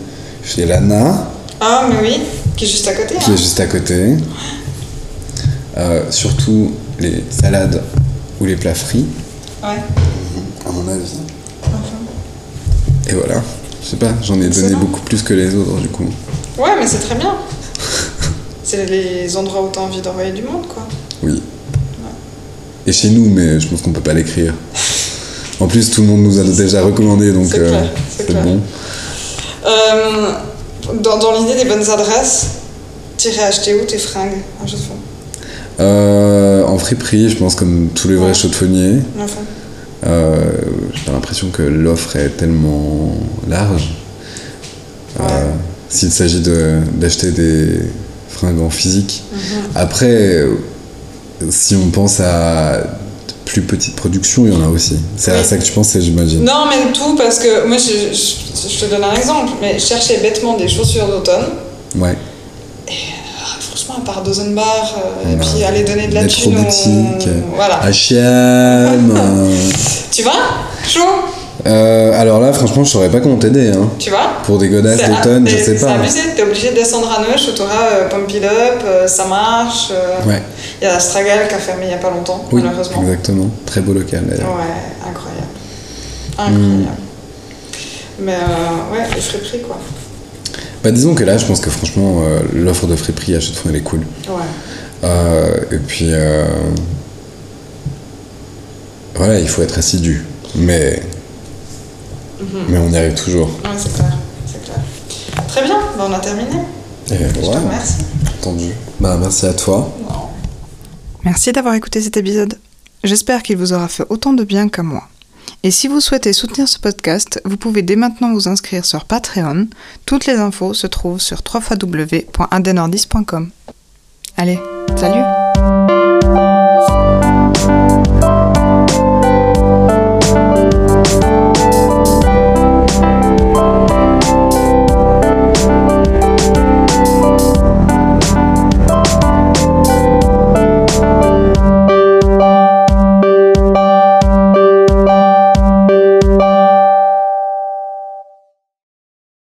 chez Lana. Ah, mais oui, qui est juste à côté. qui hein. est juste à côté. Euh, surtout les salades ou les plats frits, Ouais, à mon avis. enfin. Et voilà. Je sais pas, j'en ai donné beaucoup plus que les autres du coup. Ouais, mais c'est très bien. c'est les endroits où t'as envie d'envoyer du monde, quoi. Oui. Et chez nous, mais je pense qu'on peut pas l'écrire. En plus, tout le monde nous a déjà recommandé, donc C'est euh, bon. Euh, dans dans l'idée des bonnes adresses, t'irais acheter où tes fringues à Chaux de Fonds Euh, en friperie, je pense comme tous les vrais Ouais. chaudefonniers. Enfin. J'ai l'impression que l'offre est tellement large. Ouais. S'il s'agit de- d'acheter des fringues en physique. Mhm. Après, si on pense à plus petites productions, il y en a aussi. C'est à ça que tu pensais, j'imagine. Non, mais tout, parce que moi, je, je- je te donne un exemple, mais je cherchais bêtement des chaussures d'automne. Ouais. Ah, franchement, à part Dozenbar, euh, et puis aller donner de la thune boutique. Voilà. H&M. euh, Tu vois Chaud euh, alors là, franchement, je saurais pas comment t'aider. Hein. Tu vois Pour des godasses C'est- d'automne, je sais C'est pas. abusé, t'es obligé de descendre à Neuch t'auras euh, Pump It Up, euh, ça marche. euh, Ouais. Il y a Stragal qui a fermé il y a pas longtemps, Oui, malheureusement. exactement. Très beau local d'ailleurs. Ouais, incroyable. Incroyable. Mais euh, ouais, les friperies quoi. Bah, disons que là, je pense que franchement, euh, l'offre de friperie à chaque fois, elle est cool. Ouais. Euh, et puis, voilà, il faut être assidu. Mais, mais on y arrive toujours. Ouais, c'est clair, c'est clair. Très bien, bah, on a terminé. Et Je te remercie. entendu. Bah, merci à toi. Merci d'avoir écouté cet épisode. J'espère qu'il vous aura fait autant de bien qu'à moi. Et si vous souhaitez soutenir ce podcast, vous pouvez dès maintenant vous inscrire sur Patreon. Toutes les infos se trouvent sur www.indenordis.com. Allez, salut